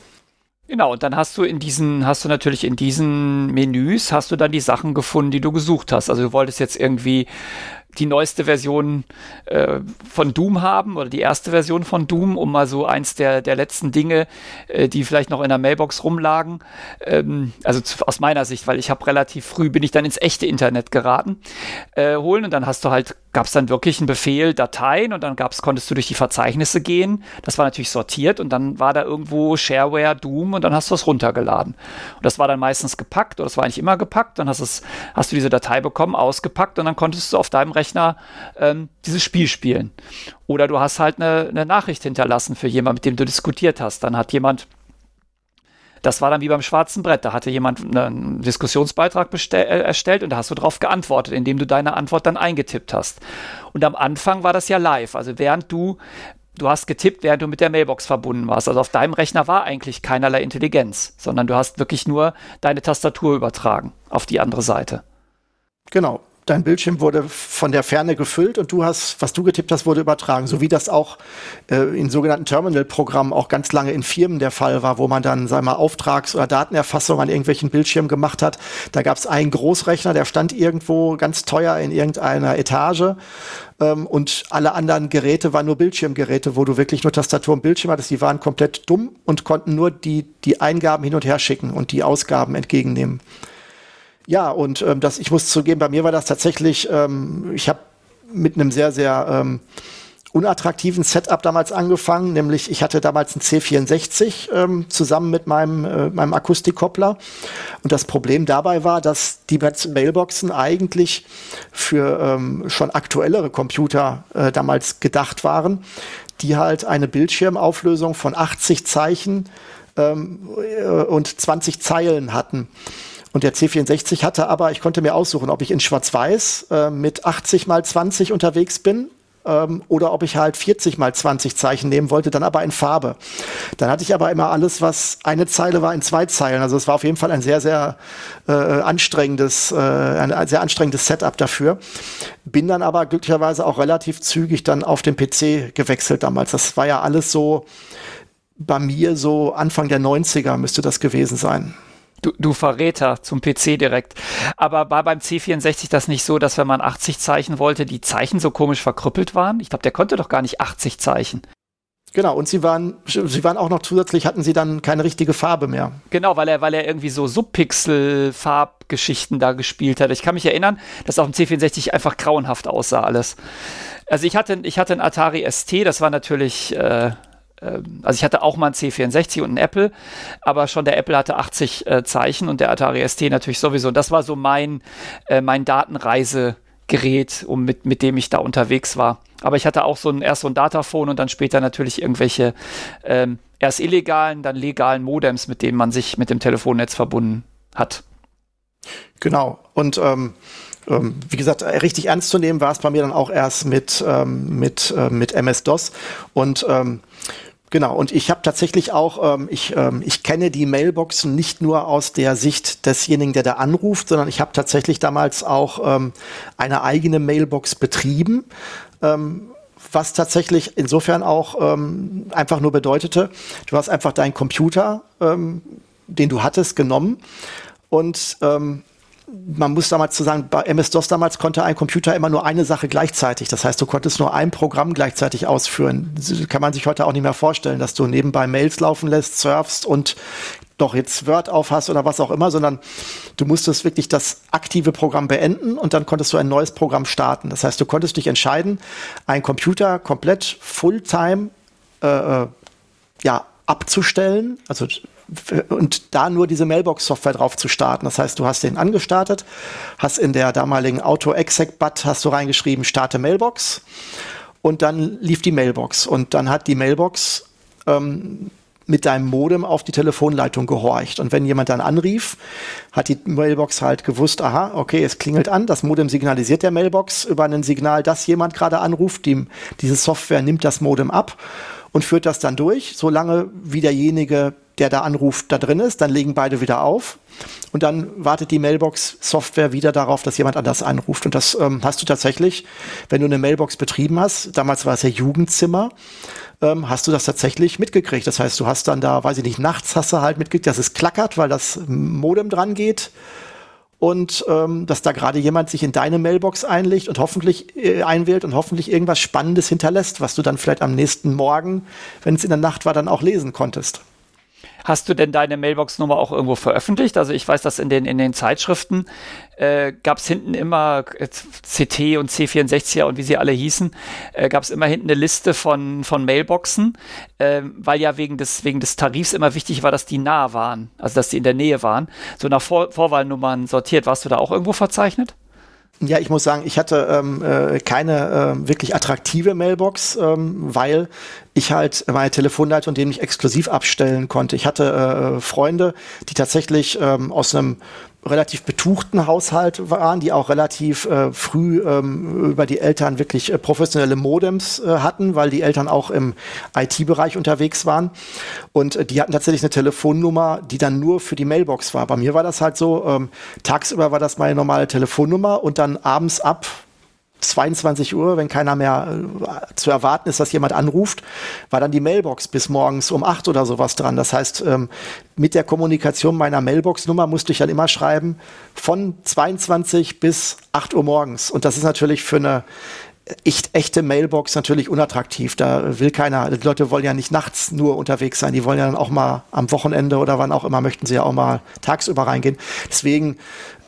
Genau, und dann hast du in diesen, hast du natürlich in diesen Menüs, hast du dann die Sachen gefunden, die du gesucht hast. Also du wolltest jetzt irgendwie die neueste Version äh, von Doom haben oder die erste Version von Doom, um mal so eins der, der letzten Dinge, äh, die vielleicht noch in der Mailbox rumlagen. Ähm, also zu, aus meiner Sicht, weil ich habe relativ früh bin ich dann ins echte Internet geraten, äh, holen und dann hast du halt gab es dann wirklich einen Befehl, Dateien und dann gab's, konntest du durch die Verzeichnisse gehen. Das war natürlich sortiert und dann war da irgendwo Shareware, Doom und dann hast du es runtergeladen. Und das war dann meistens gepackt oder das war eigentlich immer gepackt. Dann hast, hast du diese Datei bekommen, ausgepackt und dann konntest du auf deinem Rechner ähm, dieses Spiel spielen. Oder du hast halt eine, eine Nachricht hinterlassen für jemanden, mit dem du diskutiert hast. Dann hat jemand das war dann wie beim schwarzen Brett. Da hatte jemand einen Diskussionsbeitrag äh, erstellt und da hast du darauf geantwortet, indem du deine Antwort dann eingetippt hast. Und am Anfang war das ja live. Also während du du hast getippt, während du mit der Mailbox verbunden warst. Also auf deinem Rechner war eigentlich keinerlei Intelligenz, sondern du hast wirklich nur deine Tastatur übertragen auf die andere Seite. Genau dein Bildschirm wurde von der Ferne gefüllt und du hast, was du getippt hast, wurde übertragen. So wie das auch äh, in sogenannten Terminal-Programmen auch ganz lange in Firmen der Fall war, wo man dann, sagen wir mal, Auftrags- oder Datenerfassung an irgendwelchen Bildschirmen gemacht hat. Da gab es einen Großrechner, der stand irgendwo ganz teuer in irgendeiner Etage ähm, und alle anderen Geräte waren nur Bildschirmgeräte, wo du wirklich nur Tastatur und Bildschirm hattest. Die waren komplett dumm und konnten nur die, die Eingaben hin und her schicken und die Ausgaben entgegennehmen. Ja, und ähm, das, ich muss zugeben, bei mir war das tatsächlich, ähm, ich habe mit einem sehr, sehr ähm, unattraktiven Setup damals angefangen, nämlich ich hatte damals einen C64 ähm, zusammen mit meinem, äh, meinem Akustikkoppler. Und das Problem dabei war, dass die Mailboxen eigentlich für ähm, schon aktuellere Computer äh, damals gedacht waren, die halt eine Bildschirmauflösung von 80 Zeichen ähm, äh, und 20 Zeilen hatten. Und der C64 hatte aber, ich konnte mir aussuchen, ob ich in Schwarz-Weiß äh, mit 80 mal 20 unterwegs bin ähm, oder ob ich halt 40 mal 20 Zeichen nehmen wollte, dann aber in Farbe. Dann hatte ich aber immer alles, was eine Zeile war, in zwei Zeilen. Also es war auf jeden Fall ein sehr, sehr äh, anstrengendes, äh, ein sehr anstrengendes Setup dafür. Bin dann aber glücklicherweise auch relativ zügig dann auf den PC gewechselt damals. Das war ja alles so bei mir so Anfang der 90er müsste das gewesen sein. Du, du Verräter zum PC direkt. Aber war beim C64 das nicht so, dass wenn man 80 Zeichen wollte, die Zeichen so komisch verkrüppelt waren? Ich glaube, der konnte doch gar nicht 80 Zeichen. Genau, und sie waren, sie waren auch noch zusätzlich, hatten sie dann keine richtige Farbe mehr. Genau, weil er, weil er irgendwie so Subpixel-Farbgeschichten da gespielt hat. Ich kann mich erinnern, dass auf dem C64 einfach grauenhaft aussah alles. Also ich hatte, ich hatte einen Atari ST, das war natürlich äh, also ich hatte auch mal ein C64 und ein Apple, aber schon der Apple hatte 80 äh, Zeichen und der Atari ST natürlich sowieso. Und das war so mein, äh, mein Datenreisegerät, um mit, mit dem ich da unterwegs war. Aber ich hatte auch so ein, erst so ein Dataphone und dann später natürlich irgendwelche ähm, erst illegalen, dann legalen Modems, mit denen man sich mit dem Telefonnetz verbunden hat. Genau. Und ähm, ähm, wie gesagt, richtig ernst zu nehmen war es bei mir dann auch erst mit, ähm, mit, äh, mit MS-DOS. Und ähm, Genau, und ich habe tatsächlich auch, ähm, ich, ähm, ich kenne die Mailboxen nicht nur aus der Sicht desjenigen, der da anruft, sondern ich habe tatsächlich damals auch ähm, eine eigene Mailbox betrieben, ähm, was tatsächlich insofern auch ähm, einfach nur bedeutete, du hast einfach deinen Computer, ähm, den du hattest, genommen und ähm, man muss damals zu sagen, bei MS-DOS damals konnte ein Computer immer nur eine Sache gleichzeitig. Das heißt, du konntest nur ein Programm gleichzeitig ausführen. Das kann man sich heute auch nicht mehr vorstellen, dass du nebenbei Mails laufen lässt, surfst und doch jetzt Word aufhast oder was auch immer, sondern du musstest wirklich das aktive Programm beenden und dann konntest du ein neues Programm starten. Das heißt, du konntest dich entscheiden, einen Computer komplett Fulltime äh, äh ja, abzustellen, also und da nur diese Mailbox-Software drauf zu starten. Das heißt, du hast den angestartet, hast in der damaligen Auto-Exec-Bat hast du reingeschrieben, starte Mailbox und dann lief die Mailbox und dann hat die Mailbox ähm, mit deinem Modem auf die Telefonleitung gehorcht. Und wenn jemand dann anrief, hat die Mailbox halt gewusst, aha, okay, es klingelt an, das Modem signalisiert der Mailbox über ein Signal, dass jemand gerade anruft, die, diese Software nimmt das Modem ab und führt das dann durch, solange wie derjenige der da anruft, da drin ist. Dann legen beide wieder auf. Und dann wartet die Mailbox-Software wieder darauf, dass jemand anders anruft. Und das ähm, hast du tatsächlich, wenn du eine Mailbox betrieben hast, damals war es ja Jugendzimmer, ähm, hast du das tatsächlich mitgekriegt. Das heißt, du hast dann da, weiß ich nicht, nachts hast du halt mitgekriegt, dass es klackert, weil das Modem dran geht. Und ähm, dass da gerade jemand sich in deine Mailbox einlegt und hoffentlich äh, einwählt und hoffentlich irgendwas Spannendes hinterlässt, was du dann vielleicht am nächsten Morgen, wenn es in der Nacht war, dann auch lesen konntest. Hast du denn deine Mailbox-Nummer auch irgendwo veröffentlicht? Also ich weiß, dass in den, in den Zeitschriften äh, gab es hinten immer äh, CT und C64er und wie sie alle hießen, äh, gab es immer hinten eine Liste von, von Mailboxen, äh, weil ja wegen des, wegen des Tarifs immer wichtig war, dass die nah waren, also dass die in der Nähe waren. So nach Vor Vorwahlnummern sortiert. Warst du da auch irgendwo verzeichnet? Ja, ich muss sagen, ich hatte ähm, äh, keine äh, wirklich attraktive Mailbox, ähm, weil ich halt meine Telefonleitung dem nicht exklusiv abstellen konnte. Ich hatte äh, Freunde, die tatsächlich ähm, aus einem relativ betuchten Haushalt waren, die auch relativ äh, früh ähm, über die Eltern wirklich äh, professionelle Modems äh, hatten, weil die Eltern auch im IT-Bereich unterwegs waren. Und äh, die hatten tatsächlich eine Telefonnummer, die dann nur für die Mailbox war. Bei mir war das halt so, ähm, tagsüber war das meine normale Telefonnummer und dann abends ab 22 Uhr, wenn keiner mehr äh, zu erwarten ist, dass jemand anruft, war dann die Mailbox bis morgens um 8 oder sowas dran. Das heißt, ähm, mit der Kommunikation meiner Mailbox-Nummer musste ich dann immer schreiben von 22 bis 8 Uhr morgens. Und das ist natürlich für eine echt, echte Mailbox natürlich unattraktiv. Da will keiner, die Leute wollen ja nicht nachts nur unterwegs sein, die wollen ja dann auch mal am Wochenende oder wann auch immer möchten sie ja auch mal tagsüber reingehen. Deswegen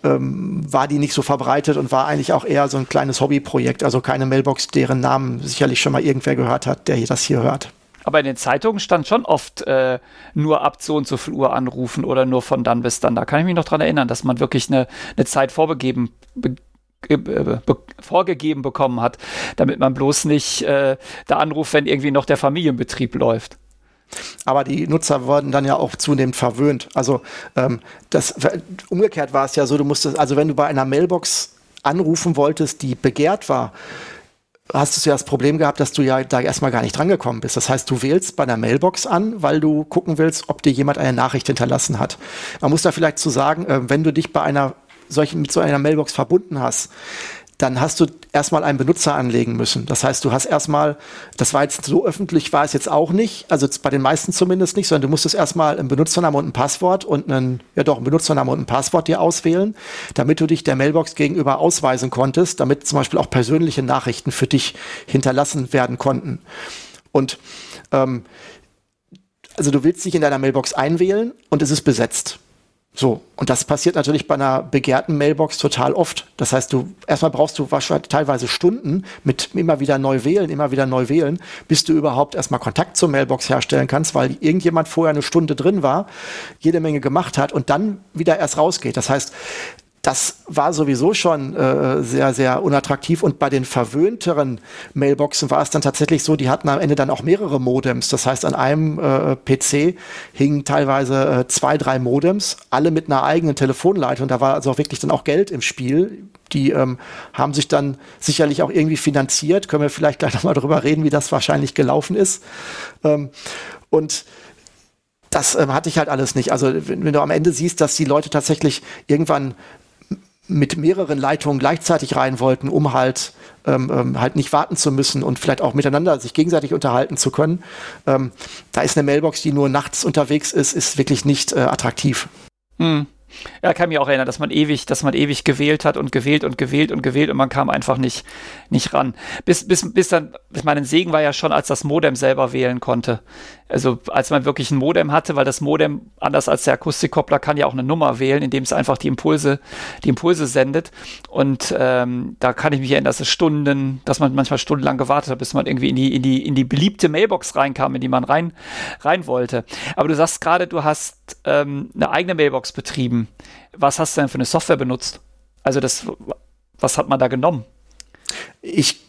ähm, war die nicht so verbreitet und war eigentlich auch eher so ein kleines Hobbyprojekt. Also keine Mailbox, deren Namen sicherlich schon mal irgendwer gehört hat, der das hier hört. Aber in den Zeitungen stand schon oft äh, nur ab so und so viel Uhr anrufen oder nur von dann bis dann. Da kann ich mich noch dran erinnern, dass man wirklich eine, eine Zeit vorbegeben be äh, be vorgegeben bekommen hat, damit man bloß nicht äh, da anruft, wenn irgendwie noch der Familienbetrieb läuft. Aber die Nutzer wurden dann ja auch zunehmend verwöhnt. Also ähm, das umgekehrt war es ja so, du musstest, also wenn du bei einer Mailbox anrufen wolltest, die begehrt war, hast du ja das Problem gehabt, dass du ja da erstmal gar nicht drangekommen bist. Das heißt, du wählst bei einer Mailbox an, weil du gucken willst, ob dir jemand eine Nachricht hinterlassen hat. Man muss da vielleicht zu sagen, äh, wenn du dich bei einer solchen, mit so einer Mailbox verbunden hast, dann hast du erstmal einen Benutzer anlegen müssen. Das heißt, du hast erstmal, das war jetzt so öffentlich, war es jetzt auch nicht, also bei den meisten zumindest nicht, sondern du musstest erstmal einen Benutzernamen und ein Passwort und einen, ja doch, einen Benutzernamen und ein Passwort dir auswählen, damit du dich der Mailbox gegenüber ausweisen konntest, damit zum Beispiel auch persönliche Nachrichten für dich hinterlassen werden konnten. Und ähm, also du willst dich in deiner Mailbox einwählen und es ist besetzt. So, und das passiert natürlich bei einer begehrten Mailbox total oft. Das heißt, du erstmal brauchst du wahrscheinlich teilweise Stunden mit immer wieder neu wählen, immer wieder neu wählen, bis du überhaupt erstmal Kontakt zur Mailbox herstellen kannst, weil irgendjemand vorher eine Stunde drin war, jede Menge gemacht hat und dann wieder erst rausgeht. Das heißt, das war sowieso schon äh, sehr, sehr unattraktiv. Und bei den verwöhnteren Mailboxen war es dann tatsächlich so, die hatten am Ende dann auch mehrere Modems. Das heißt, an einem äh, PC hingen teilweise äh, zwei, drei Modems, alle mit einer eigenen Telefonleitung. Da war also auch wirklich dann auch Geld im Spiel. Die ähm, haben sich dann sicherlich auch irgendwie finanziert. Können wir vielleicht gleich nochmal drüber reden, wie das wahrscheinlich gelaufen ist. Ähm, und das ähm, hatte ich halt alles nicht. Also wenn, wenn, du am Ende siehst, dass die Leute tatsächlich irgendwann mit mehreren Leitungen gleichzeitig rein wollten, um halt ähm, ähm, halt nicht warten zu müssen und vielleicht auch miteinander sich gegenseitig unterhalten zu können. Ähm, da ist eine Mailbox, die nur nachts unterwegs ist, ist wirklich nicht äh, attraktiv. Hm. Ja, kann mich auch erinnern, dass man ewig, dass man ewig gewählt hat und gewählt und gewählt und gewählt und man kam einfach nicht, nicht ran. Bis, bis, bis dann, bis meinen Segen war ja schon, als das Modem selber wählen konnte. Also als man wirklich ein Modem hatte, weil das Modem, anders als der Akustikkoppler, kann ja auch eine Nummer wählen, indem es einfach die Impulse, die Impulse sendet. Und ähm, da kann ich mich erinnern, dass es Stunden, dass man manchmal stundenlang gewartet hat, bis man irgendwie in die, in die, in die beliebte Mailbox reinkam, in die man rein, rein wollte. Aber du sagst gerade, du hast ähm, eine eigene Mailbox betrieben. Was hast du denn für eine Software benutzt? Also das, was hat man da genommen? Ich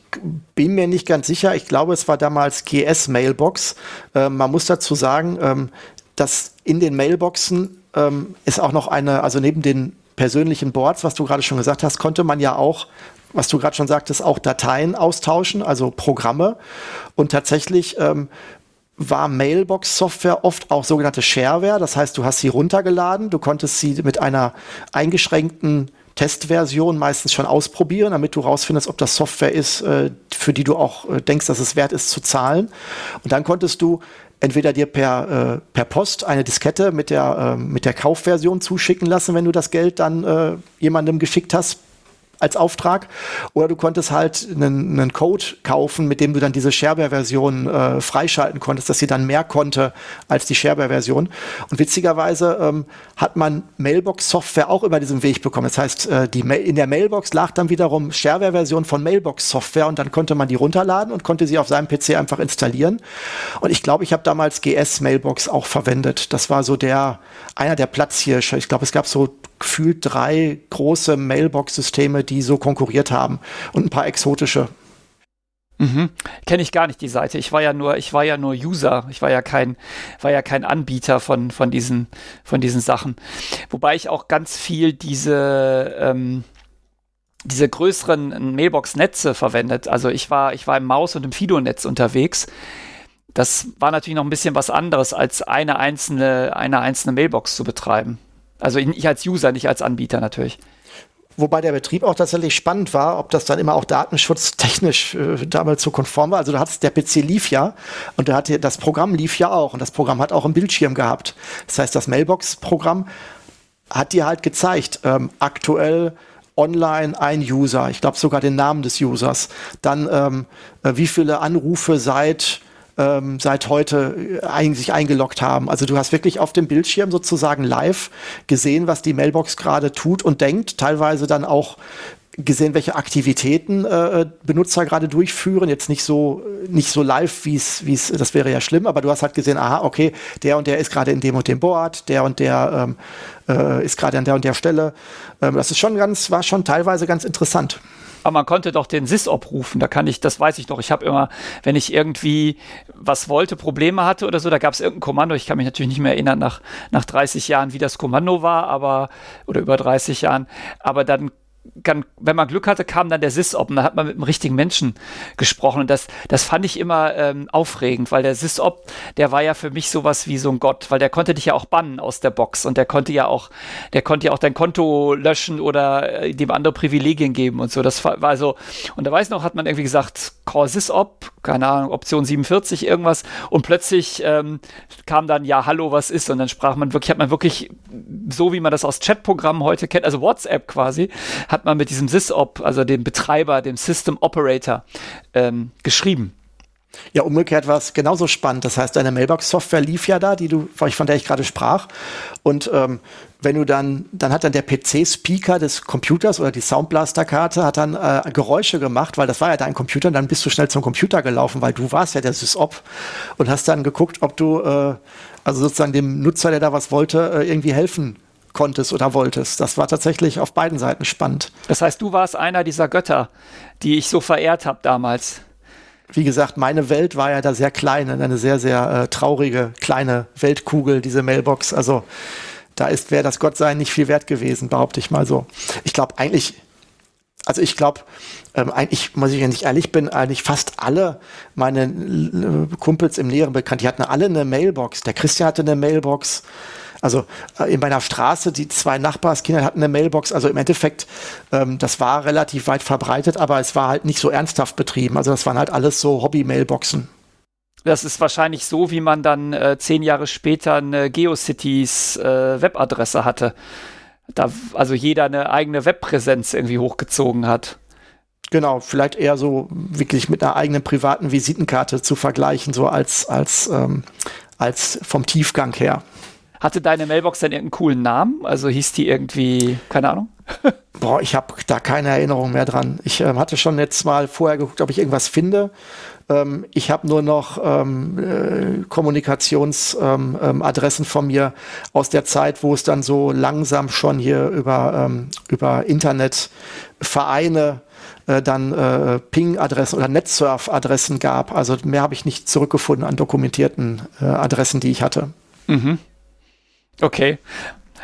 bin mir nicht ganz sicher. Ich glaube, es war damals GS Mailbox. Ähm, man muss dazu sagen, ähm, dass in den Mailboxen ähm, ist auch noch eine, also neben den persönlichen Boards, was du gerade schon gesagt hast, konnte man ja auch was du gerade schon sagtest, auch Dateien austauschen, also Programme. Und tatsächlich ähm, war Mailbox-Software oft auch sogenannte Shareware. Das heißt, du hast sie runtergeladen, du konntest sie mit einer eingeschränkten Testversion meistens schon ausprobieren, damit du rausfindest, ob das Software ist, äh, für die du auch äh, denkst, dass es wert ist zu zahlen. Und dann konntest du entweder dir per, äh, per Post eine Diskette mit der, äh, mit der Kaufversion zuschicken lassen, wenn du das Geld dann jemandem geschickt hast, als Auftrag. Oder du konntest halt einen, einen Code kaufen, mit dem du dann diese Shareware-Version äh, freischalten konntest, dass sie dann mehr konnte als die Shareware-Version. Und witzigerweise ähm, hat man Mailbox-Software auch über diesen Weg bekommen. Das heißt, äh, die in der Mailbox lag dann wiederum Shareware-Version von Mailbox-Software und dann konnte man die runterladen und konnte sie auf seinem PC einfach installieren. Und ich glaube, ich habe damals GS-Mailbox auch verwendet. Das war so der, einer der Platzhirsche. Ich glaube, es gab so gefühlt drei große Mailbox-Systeme, die so konkurriert haben und ein paar exotische. Mhm. Kenne ich gar nicht die Seite. Ich war ja nur, ich war ja nur User. Ich war ja kein, war ja kein Anbieter von, von diesen, von diesen Sachen. Wobei ich auch ganz viel diese, ähm, diese größeren Mailbox-Netze verwendet. Also ich war, ich war im Maus- und im Fido-Netz unterwegs. Das war natürlich noch ein bisschen was anderes, als eine einzelne, eine einzelne Mailbox zu betreiben. Also ich als User, nicht als Anbieter natürlich. Wobei der Betrieb auch tatsächlich spannend war, ob das dann immer auch datenschutztechnisch äh, damals so konform war. Also hattest, der PC lief ja und der hatte, das Programm lief ja auch und das Programm hat auch einen Bildschirm gehabt. Das heißt, das Mailbox-Programm hat dir halt gezeigt, ähm, aktuell online ein User, ich glaube sogar den Namen des Users, dann ähm, äh, wie viele Anrufe seit ähm, seit heute ein, sich eingeloggt haben. Also du hast wirklich auf dem Bildschirm sozusagen live gesehen, was die Mailbox gerade tut und denkt, teilweise dann auch gesehen, welche Aktivitäten äh, Benutzer gerade durchführen. Jetzt nicht so nicht so live, wie es wie es das wäre ja schlimm, aber du hast halt gesehen, aha, okay, der und der ist gerade in dem und dem Board, der und der ähm, äh, ist gerade an der und der Stelle. Ähm, das ist schon ganz war schon teilweise ganz interessant. Aber man konnte doch den SysOp rufen. Da kann ich, das weiß ich doch. Ich habe immer, wenn ich irgendwie was wollte, Probleme hatte oder so, da gab es irgendein Kommando. Ich kann mich natürlich nicht mehr erinnern nach, nach 30 Jahren, wie das Kommando war, aber, oder über 30 Jahren. Aber dann wenn man Glück hatte, kam dann der SysOp und da hat man mit einem richtigen Menschen gesprochen. Und das, das fand ich immer ähm, aufregend, weil der SysOp, der war ja für mich sowas wie so ein Gott, weil der konnte dich ja auch bannen aus der Box und der konnte ja auch, der konnte ja auch dein Konto löschen oder äh, dem andere Privilegien geben und so. Das war so, und da weiß ich noch, hat man irgendwie gesagt, Call SysOp, keine Ahnung, Option 47, irgendwas, und plötzlich ähm, kam dann, ja, hallo, was ist? Und dann sprach man wirklich, hat man wirklich, so wie man das aus Chatprogrammen heute kennt, also WhatsApp quasi, hat man mit diesem SysOp, also dem Betreiber, dem System Operator, ähm, geschrieben. Ja, umgekehrt war es genauso spannend. Das heißt, deine Mailbox-Software lief ja da, die du, von der ich gerade sprach. Und ähm, wenn du dann, dann hat dann der PC-Speaker des Computers oder die Soundblaster-Karte hat dann äh, Geräusche gemacht, weil das war ja dein Computer und dann bist du schnell zum Computer gelaufen, weil du warst ja der SysOp und hast dann geguckt, ob du äh, also sozusagen dem Nutzer, der da was wollte, äh, irgendwie helfen konntest oder wolltest. Das war tatsächlich auf beiden Seiten spannend. Das heißt, du warst einer dieser Götter, die ich so verehrt habe damals. Wie gesagt, meine Welt war ja da sehr klein, eine sehr, sehr äh, traurige kleine Weltkugel, diese Mailbox. Also da ist, wäre das Gottsein nicht viel wert gewesen, behaupte ich mal so. Ich glaube eigentlich, also ich glaube, ähm, eigentlich, muss ich, wenn ich ehrlich bin, eigentlich fast alle meine äh, Kumpels im näheren Bekannt, die hatten alle eine Mailbox. Der Christian hatte eine Mailbox. Also äh, in meiner Straße, die zwei Nachbarskinder hatten eine Mailbox. Also im Endeffekt, ähm, das war relativ weit verbreitet, aber es war halt nicht so ernsthaft betrieben. Also das waren halt alles so Hobby-Mailboxen. Das ist wahrscheinlich so, wie man dann äh, zehn Jahre später eine GeoCities äh, Webadresse hatte. Da also jeder eine eigene Webpräsenz irgendwie hochgezogen hat. Genau, vielleicht eher so wirklich mit einer eigenen privaten Visitenkarte zu vergleichen, so als, als, ähm, als vom Tiefgang her. Hatte deine Mailbox denn irgendeinen coolen Namen? Also hieß die irgendwie, keine Ahnung? (laughs) Boah, ich habe da keine Erinnerung mehr dran. Ich ähm, hatte schon jetzt mal vorher geguckt, ob ich irgendwas finde. Ähm, ich habe nur noch ähm, äh, Kommunikationsadressen ähm, ähm, von mir aus der Zeit, wo es dann so langsam schon hier über, ähm, über Internetvereine äh, dann äh, Ping-Adressen oder Netsurf-Adressen gab. Also mehr habe ich nicht zurückgefunden an dokumentierten äh, Adressen, die ich hatte. Mhm. Okay.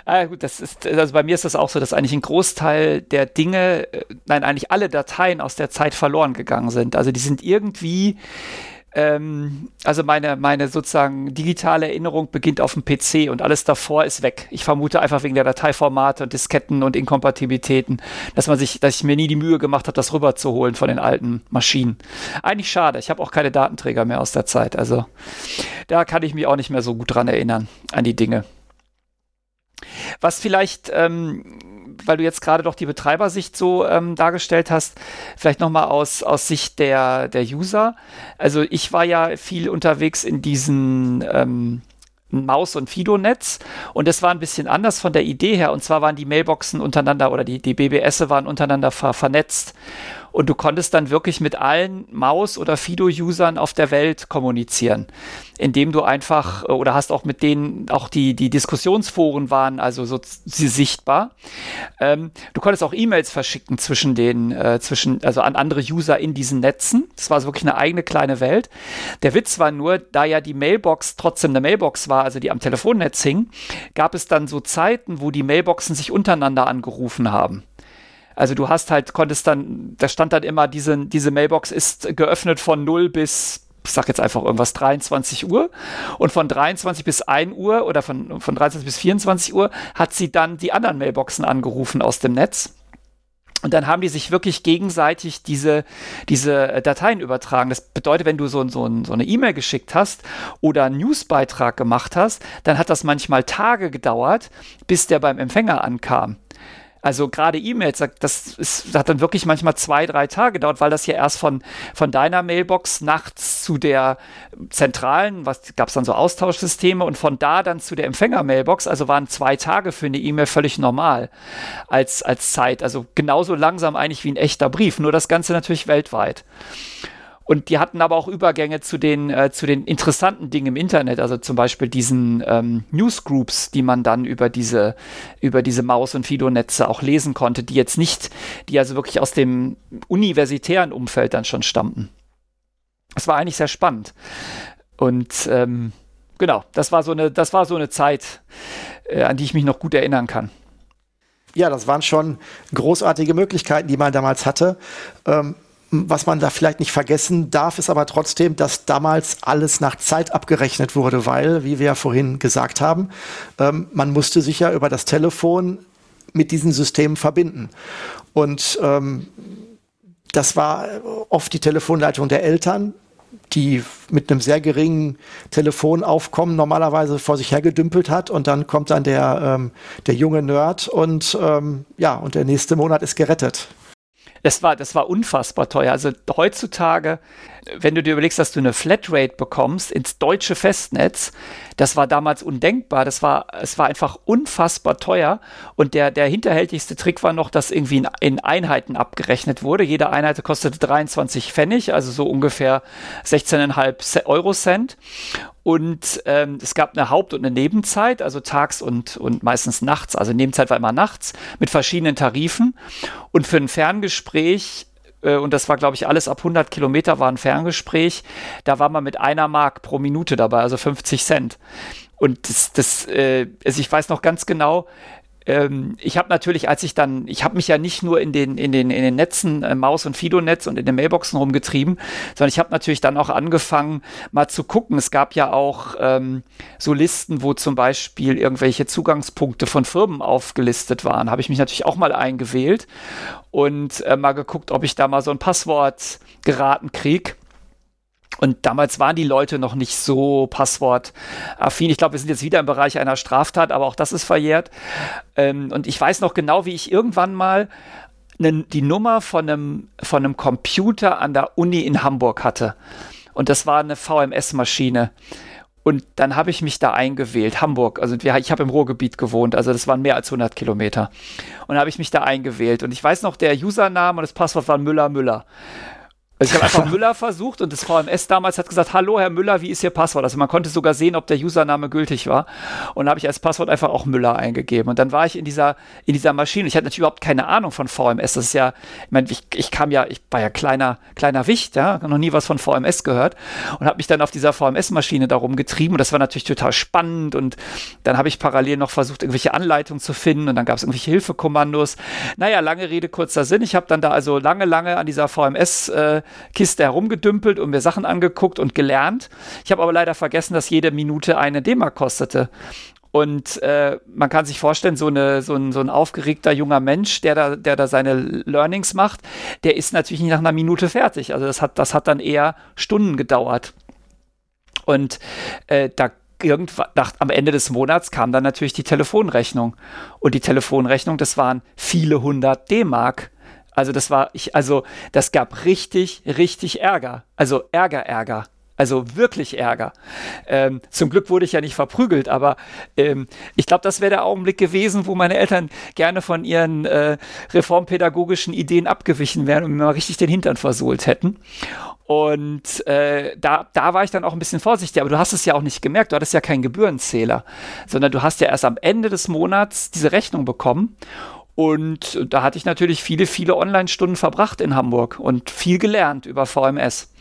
Ah, gut, das ist, also bei mir ist das auch so, dass eigentlich ein Großteil der Dinge, äh, nein, eigentlich alle Dateien aus der Zeit verloren gegangen sind. Also die sind irgendwie, ähm, also meine, meine sozusagen digitale Erinnerung beginnt auf dem PC und alles davor ist weg. Ich vermute einfach wegen der Dateiformate und Disketten und Inkompatibilitäten, dass man sich, dass ich mir nie die Mühe gemacht habe, das rüberzuholen von den alten Maschinen. Eigentlich schade. Ich habe auch keine Datenträger mehr aus der Zeit. Also da kann ich mich auch nicht mehr so gut dran erinnern an die Dinge. Was vielleicht, ähm, weil du jetzt gerade doch die Betreibersicht so ähm, dargestellt hast, vielleicht nochmal aus, aus Sicht der, der User. Also ich war ja viel unterwegs in diesen ähm, Maus- und Fido-Netz und das war ein bisschen anders von der Idee her. Und zwar waren die Mailboxen untereinander oder die, die BBS waren untereinander ver vernetzt. Und du konntest dann wirklich mit allen Maus- oder Fido-Usern auf der Welt kommunizieren, indem du einfach, äh, oder hast auch mit denen, auch die, die Diskussionsforen waren also so sichtbar. Ähm, du konntest auch E-Mails verschicken zwischen den, äh, zwischen, also an andere User in diesen Netzen. Das war so wirklich eine eigene kleine Welt. Der Witz war nur, da ja die Mailbox trotzdem eine Mailbox war, also die am Telefonnetz hing, gab es dann so Zeiten, wo die Mailboxen sich untereinander angerufen haben. Also du hast halt, konntest dann, da stand dann immer, diese, diese Mailbox ist geöffnet von 0 bis, ich sag jetzt einfach irgendwas, 23 Uhr. Und von 23 bis 1 Uhr oder von, von 23 bis 24 Uhr hat sie dann die anderen Mailboxen angerufen aus dem Netz. Und dann haben die sich wirklich gegenseitig diese, diese Dateien übertragen. Das bedeutet, wenn du so, so, so eine E-Mail geschickt hast oder einen Newsbeitrag gemacht hast, dann hat das manchmal Tage gedauert, bis der beim Empfänger ankam. Also gerade E-Mails, das, ist, hat dann wirklich manchmal zwei, drei Tage gedauert, weil das ja erst von, von deiner Mailbox nachts zu der zentralen, was gab es dann so Austauschsysteme und von da dann zu der Empfänger-Mailbox, also waren zwei Tage für eine E-Mail völlig normal als, als Zeit. Also genauso langsam eigentlich wie ein echter Brief, nur das Ganze natürlich weltweit. Und die hatten aber auch Übergänge zu den, äh, zu den interessanten Dingen im Internet, also zum Beispiel diesen ähm, Newsgroups, die man dann über diese, über diese Maus- und Fido-Netze auch lesen konnte, die jetzt nicht, die also wirklich aus dem universitären Umfeld dann schon stammten. Es war eigentlich sehr spannend. Und ähm, genau, das war so eine, das war so eine Zeit, äh, an die ich mich noch gut erinnern kann. Ja, das waren schon großartige Möglichkeiten, die man damals hatte. Ähm, was man da vielleicht nicht vergessen darf, ist aber trotzdem, dass damals alles nach Zeit abgerechnet wurde, weil, wie wir ja vorhin gesagt haben, ähm, man musste sich ja über das Telefon mit diesen Systemen verbinden. Und ähm, das war oft die Telefonleitung der Eltern, die mit einem sehr geringen Telefonaufkommen normalerweise vor sich hergedümpelt hat und dann kommt dann der, ähm, der junge Nerd und ähm, ja, und der nächste Monat ist gerettet. Das war, das war unfassbar teuer. Also heutzutage, wenn du dir überlegst, dass du eine Flatrate bekommst ins deutsche Festnetz, das war damals undenkbar. Das war, es war einfach unfassbar teuer. Und der, der hinterhältigste Trick war noch, dass irgendwie in, in Einheiten abgerechnet wurde. Jede Einheit kostete 23 Pfennig, also so ungefähr 16,5 Euro Cent. Und ähm, es gab eine Haupt- und eine Nebenzeit, also tags und, und meistens nachts. Also Nebenzeit war immer nachts mit verschiedenen Tarifen. Und für ein Ferngespräch äh, und das war, glaube ich, alles ab 100 Kilometer war ein Ferngespräch. Da war man mit einer Mark pro Minute dabei, also 50 Cent. Und das, das äh, also ich weiß noch ganz genau, ähm, ich habe natürlich, als ich dann, ich habe mich ja nicht nur in den, in den, in den Netzen, äh, Maus- und Fido-Netz und in den Mailboxen rumgetrieben, sondern ich habe natürlich dann auch angefangen, mal zu gucken. Es gab ja auch ähm, so Listen, wo zum Beispiel irgendwelche Zugangspunkte von Firmen aufgelistet waren. Habe ich mich natürlich auch mal eingewählt und äh, mal geguckt, ob ich da mal so ein Passwort geraten kriege. Und damals waren die Leute noch nicht so passwortaffin. Ich glaube, wir sind jetzt wieder im Bereich einer Straftat, aber auch das ist verjährt. Ähm, und ich weiß noch genau, wie ich irgendwann mal ne, die Nummer von einem, von einem Computer an der Uni in Hamburg hatte. Und das war eine VMS-Maschine. Und dann habe ich mich da eingewählt, Hamburg. Also ich habe im Ruhrgebiet gewohnt, also das waren mehr als 100 Kilometer. Und habe ich mich da eingewählt. Und ich weiß noch, der Username und das Passwort war Müller Müller. Also ich habe einfach Müller versucht und das VMS damals hat gesagt, hallo Herr Müller, wie ist Ihr Passwort? Also man konnte sogar sehen, ob der Username gültig war. Und habe ich als Passwort einfach auch Müller eingegeben. Und dann war ich in dieser, in dieser Maschine. Ich hatte natürlich überhaupt keine Ahnung von VMS. Das ist ja, ich meine, ich, ich kam ja, ich war ja kleiner, kleiner Wicht, ja, noch nie was von VMS gehört und habe mich dann auf dieser VMS-Maschine darum getrieben. Und das war natürlich total spannend. Und dann habe ich parallel noch versucht, irgendwelche Anleitungen zu finden. Und dann gab es irgendwelche Hilfekommandos. Naja, lange Rede, kurzer Sinn. Ich habe dann da also lange, lange an dieser VMS äh, Kiste herumgedümpelt und mir Sachen angeguckt und gelernt. Ich habe aber leider vergessen, dass jede Minute eine D-Mark kostete. Und äh, man kann sich vorstellen, so, eine, so, ein, so ein aufgeregter junger Mensch, der da, der da seine Learnings macht, der ist natürlich nicht nach einer Minute fertig. Also das hat, das hat dann eher Stunden gedauert. Und äh, da irgendwann, nach, am Ende des Monats kam dann natürlich die Telefonrechnung. Und die Telefonrechnung, das waren viele hundert D-Mark. Also das war, ich, also das gab richtig, richtig Ärger. Also Ärger, Ärger. Also wirklich Ärger. Ähm, zum Glück wurde ich ja nicht verprügelt, aber ähm, ich glaube, das wäre der Augenblick gewesen, wo meine Eltern gerne von ihren äh, reformpädagogischen Ideen abgewichen wären und mir mal richtig den Hintern versohlt hätten. Und äh, da, da war ich dann auch ein bisschen vorsichtig, aber du hast es ja auch nicht gemerkt, du hattest ja keinen Gebührenzähler, sondern du hast ja erst am Ende des Monats diese Rechnung bekommen und da hatte ich natürlich viele, viele Online-Stunden verbracht in Hamburg und viel gelernt über VMS.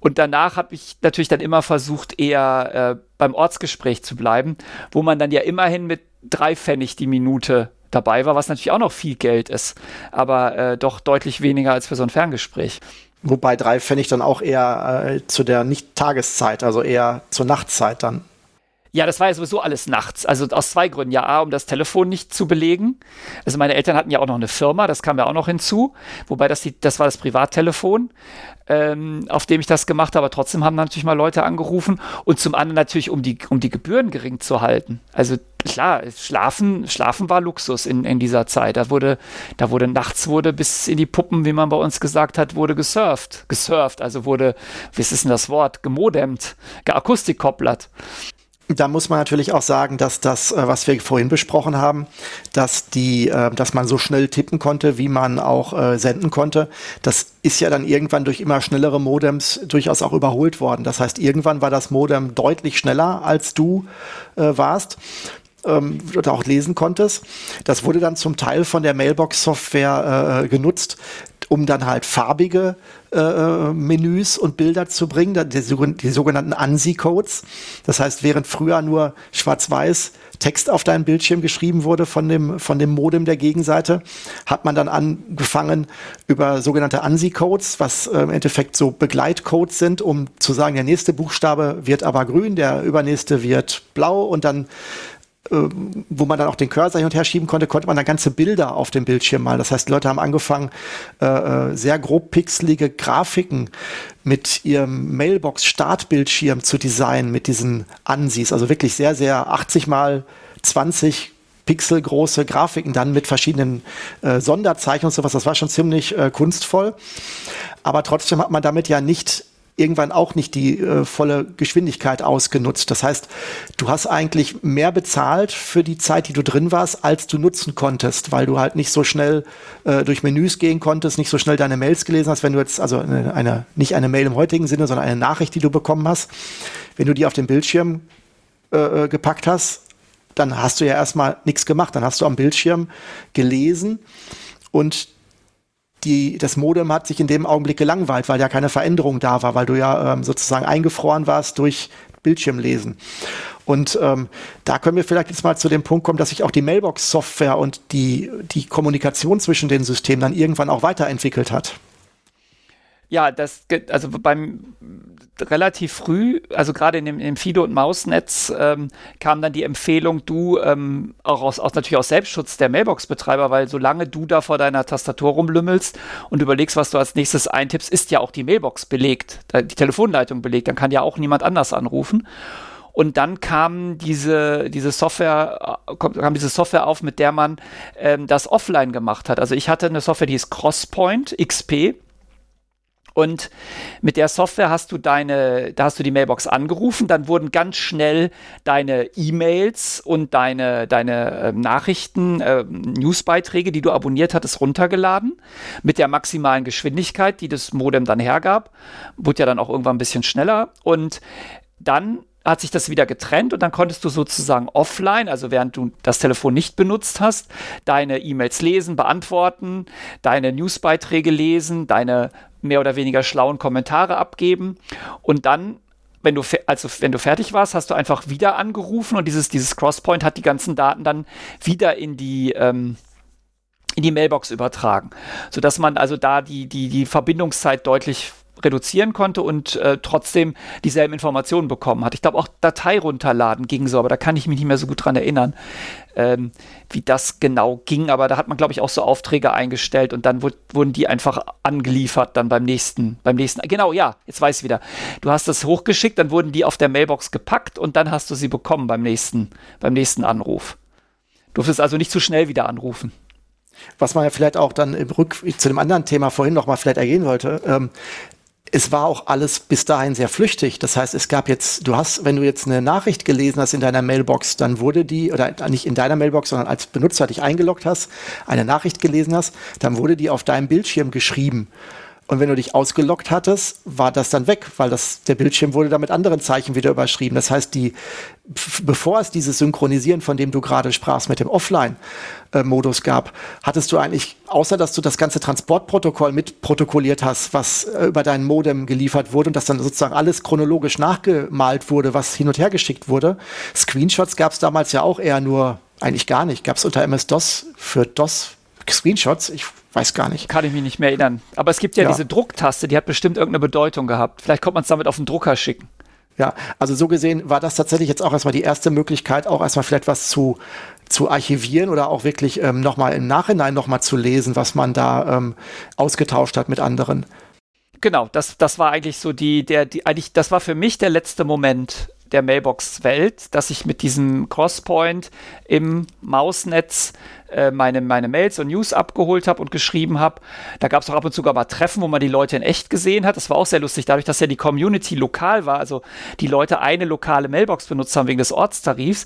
Und danach habe ich natürlich dann immer versucht, eher äh, beim Ortsgespräch zu bleiben, wo man dann ja immerhin mit drei Pfennig die Minute dabei war, was natürlich auch noch viel Geld ist, aber äh, doch deutlich weniger als für so ein Ferngespräch. Wobei drei Pfennig dann auch eher äh, zu der Nicht-Tageszeit, also eher zur Nachtzeit dann Ja, das war ja sowieso alles nachts. Also aus zwei Gründen. Ja, A, um das Telefon nicht zu belegen. Also meine Eltern hatten ja auch noch eine Firma, das kam ja auch noch hinzu. Wobei das, die, das war das Privattelefon, ähm, auf dem ich das gemacht habe. Aber trotzdem haben natürlich mal Leute angerufen. Und zum anderen natürlich, um die, um die Gebühren gering zu halten. Also klar, schlafen, schlafen war Luxus in, in dieser Zeit. Da wurde, da wurde nachts wurde bis in die Puppen, wie man bei uns gesagt hat, wurde gesurft. Gesurft, also wurde, wie ist denn das Wort, gemodemt, geakustikkopplert. Da muss man natürlich auch sagen, dass das, äh, was wir vorhin besprochen haben, dass die, äh, dass man so schnell tippen konnte, wie man auch äh, senden konnte, das ist ja dann irgendwann durch immer schnellere Modems durchaus auch überholt worden. Das heißt, irgendwann war das Modem deutlich schneller, als du warst ähm, oder auch lesen konntest. Das wurde dann zum Teil von der Mailbox-Software äh, genutzt, um dann halt farbige äh, äh Menüs und Bilder zu bringen, die, die sogenannten ANSI-Codes. Das heißt, während früher nur schwarz-weiß Text auf deinem Bildschirm geschrieben wurde von dem, von dem Modem der Gegenseite, hat man dann angefangen über sogenannte ANSI-Codes, was äh, im Endeffekt so Begleitcodes sind, um zu sagen, der nächste Buchstabe wird aber grün, der übernächste wird blau und dann wo man dann auch den Cursor hin und her schieben konnte, konnte man dann ganze Bilder auf dem Bildschirm malen. Das heißt, die Leute haben angefangen, äh, äh sehr grob pixelige Grafiken mit ihrem Mailbox-Startbildschirm zu designen, mit diesen Ansis. Also wirklich sehr, sehr 80 mal 20 Pixel große Grafiken dann mit verschiedenen äh, Sonderzeichen und sowas. Das war schon ziemlich äh, kunstvoll. Aber trotzdem hat man damit ja nicht irgendwann auch nicht die äh, volle Geschwindigkeit ausgenutzt. Das heißt, du hast eigentlich mehr bezahlt für die Zeit, die du drin warst, als du nutzen konntest, weil du halt nicht so schnell äh, durch Menüs gehen konntest, nicht so schnell deine Mails gelesen hast, wenn du jetzt, also eine, eine, nicht eine Mail im heutigen Sinne, sondern eine Nachricht, die du bekommen hast, wenn du die auf den Bildschirm äh, äh gepackt hast, dann hast du ja erstmal nichts gemacht. Dann hast du am Bildschirm gelesen und die, das Modem hat sich in dem Augenblick gelangweilt, weil ja keine Veränderung da war, weil du ja ähm, sozusagen eingefroren warst durch Bildschirmlesen. Und ähm, da können wir vielleicht jetzt mal zu dem Punkt kommen, dass sich auch die Mailbox-Software und die, die Kommunikation zwischen den Systemen dann irgendwann auch weiterentwickelt hat. Ja, das, also beim relativ früh, also gerade in dem, in dem Fido- und Mausnetz, ähm, kam dann die Empfehlung, du, ähm, auch, aus, aus, natürlich aus Selbstschutz der Mailbox-Betreiber, weil solange du da vor deiner Tastatur rumlümmelst und überlegst, was du als nächstes eintippst, ist ja auch die Mailbox belegt, die Telefonleitung belegt, dann kann ja auch niemand anders anrufen. Und dann kam diese, diese Software, äh, kam diese Software auf, mit der man ähm, das offline gemacht hat. Also ich hatte eine Software, die ist Crosspoint XP. Und mit der Software hast du deine, da hast du die Mailbox angerufen, dann wurden ganz schnell deine E-Mails und deine, deine äh, Nachrichten, äh, Newsbeiträge, die du abonniert hattest, runtergeladen. Mit der maximalen Geschwindigkeit, die das Modem dann hergab. Wurde ja dann auch irgendwann ein bisschen schneller. Und dann hat sich das wieder getrennt und dann konntest du sozusagen offline, also während du das Telefon nicht benutzt hast, deine E-Mails lesen, beantworten, deine Newsbeiträge lesen, deine mehr oder weniger schlauen Kommentare abgeben. Und dann wenn du, also wenn du fertig warst, hast du einfach wieder angerufen und dieses, dieses Crosspoint hat die ganzen Daten dann wieder in die, ähm, in die Mailbox übertragen, sodass man also da die, die, die Verbindungszeit deutlich reduzieren konnte und äh, trotzdem dieselben Informationen bekommen hat. Ich glaube auch Datei runterladen ging so, aber da kann ich mich nicht mehr so gut dran erinnern, ähm, wie das genau ging. Aber da hat man, glaube ich, auch so Aufträge eingestellt und dann wurden die einfach angeliefert dann beim nächsten, beim nächsten. Genau, ja, jetzt weiß ich wieder. Du hast das hochgeschickt, dann wurden die auf der Mailbox gepackt und dann hast du sie bekommen beim nächsten, beim nächsten Anruf. Du durftest also nicht zu schnell wieder anrufen. Was man ja vielleicht auch dann im Rück zu dem anderen Thema vorhin noch mal vielleicht ergehen wollte. Ähm, es war auch alles bis dahin sehr flüchtig. Das heißt, es gab jetzt, du hast, wenn du jetzt eine Nachricht gelesen hast in deiner Mailbox, dann wurde die, oder nicht in deiner Mailbox, sondern als Benutzer dich eingeloggt hast, eine Nachricht gelesen hast, dann wurde die auf deinem Bildschirm geschrieben. Und wenn du dich ausgeloggt hattest, war das dann weg, weil das, der Bildschirm wurde dann mit anderen Zeichen wieder überschrieben. Das heißt, die, bevor es dieses Synchronisieren, von dem du gerade sprachst, mit dem Offline-Modus gab, hattest du eigentlich, außer dass du das ganze Transportprotokoll mit protokolliert hast, was äh, über dein Modem geliefert wurde und dass dann sozusagen alles chronologisch nachgemalt wurde, was hin und her geschickt wurde. Screenshots gab es damals ja auch eher nur, eigentlich gar nicht. Gab es unter MS-DOS für DOS Screenshots? Ich Weiß gar nicht. Kann ich mich nicht mehr erinnern. Aber es gibt ja, ja. diese Drucktaste, die hat bestimmt irgendeine Bedeutung gehabt. Vielleicht kommt man es damit auf den Drucker schicken. Ja, also so gesehen war das tatsächlich jetzt auch erstmal die erste Möglichkeit, auch erstmal vielleicht was zu, zu archivieren oder auch wirklich ähm, nochmal im Nachhinein nochmal zu lesen, was man da ähm, ausgetauscht hat mit anderen. Genau, das, das war eigentlich so die, der, die, eigentlich, das war für mich der letzte Moment der Mailbox-Welt, dass ich mit diesem Crosspoint im Mausnetz äh, meine, meine Mails und News abgeholt habe und geschrieben habe. Da gab es auch ab und zu mal Treffen, wo man die Leute in echt gesehen hat. Das war auch sehr lustig, dadurch, dass ja die Community lokal war, also die Leute eine lokale Mailbox benutzt haben wegen des Ortstarifs,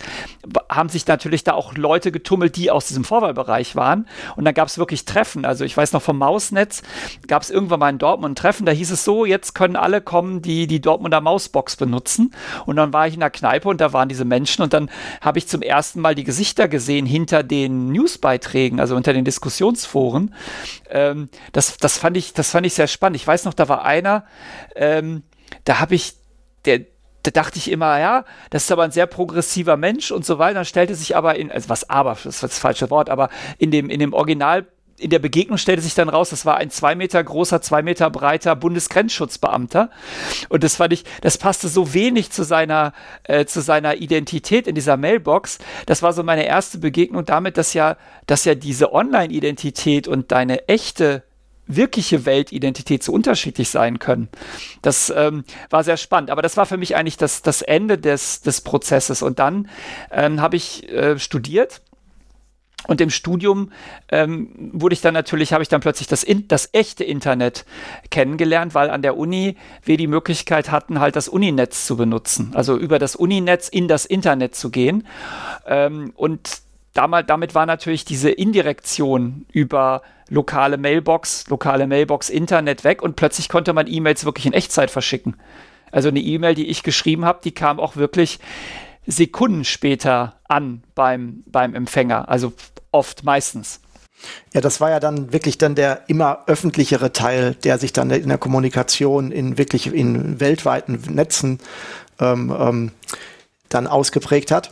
haben sich natürlich da auch Leute getummelt, die aus diesem Vorwahlbereich waren. Und dann gab es wirklich Treffen. Also ich weiß noch vom Mausnetz gab es irgendwann mal in Dortmund ein Treffen, da hieß es so, jetzt können alle kommen, die die Dortmunder Mausbox benutzen. Und dann war ich in der Kneipe und da waren diese Menschen und dann habe ich zum ersten Mal die Gesichter gesehen hinter den News Newsbeiträgen, also unter den Diskussionsforen. Ähm, das, das, fand ich, das fand ich sehr spannend. Ich weiß noch, da war einer, ähm, da habe ich, der, da dachte ich immer, ja, das ist aber ein sehr progressiver Mensch und so weiter. Dann stellte sich aber in, also was aber, das ist das falsche Wort, aber in dem, in dem Original in der Begegnung stellte sich dann raus, das war ein zwei Meter großer, zwei Meter breiter Bundesgrenzschutzbeamter. Und das fand ich, das passte so wenig zu seiner, äh, zu seiner Identität in dieser Mailbox. Das war so meine erste Begegnung damit, dass ja, dass ja diese Online-Identität und deine echte wirkliche Weltidentität so unterschiedlich sein können. Das ähm, war sehr spannend, aber das war für mich eigentlich das, das Ende des, des Prozesses. Und dann ähm, habe ich äh, studiert und im Studium ähm, wurde ich dann natürlich, habe ich dann plötzlich das, in, das echte Internet kennengelernt, weil an der Uni wir die Möglichkeit hatten, halt das Uninetz zu benutzen. Also über das Uninetz in das Internet zu gehen. Ähm, und damals, damit war natürlich diese Indirektion über lokale Mailbox, lokale Mailbox, Internet weg und plötzlich konnte man E-Mails wirklich in Echtzeit verschicken. Also eine E-Mail, die ich geschrieben habe, die kam auch wirklich Sekunden später an beim, beim Empfänger. Also oft, meistens. Ja, das war ja dann wirklich dann der immer öffentlichere Teil, der sich dann in der Kommunikation in wirklich in weltweiten Netzen ähm, ähm, dann ausgeprägt hat.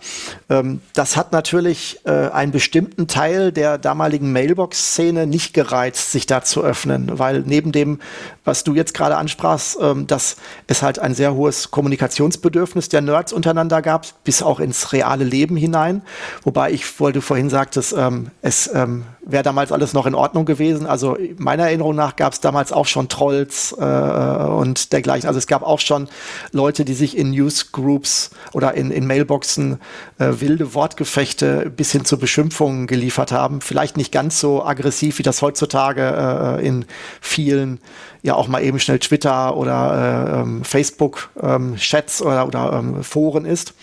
Ähm, das hat natürlich äh, einen bestimmten Teil der damaligen Mailbox-Szene nicht gereizt, sich da zu öffnen, weil neben dem, was du jetzt gerade ansprachst, ähm, dass es halt ein sehr hohes Kommunikationsbedürfnis der Nerds untereinander gab, bis auch ins reale Leben hinein. Wobei ich, weil du vorhin sagtest, ähm, es ähm, wäre damals alles noch in Ordnung gewesen. Also meiner Erinnerung nach gab es damals auch schon Trolls äh, und dergleichen. Also es gab auch schon Leute, die sich in Newsgroups oder in, in Mailboxen äh, wilde Wortgefechte bis hin zu Beschimpfungen geliefert haben. Vielleicht nicht ganz so aggressiv, wie das heutzutage äh, in vielen ja auch mal eben schnell Twitter oder äh, ähm, Facebook ähm, oder, oder ähm, Foren ist.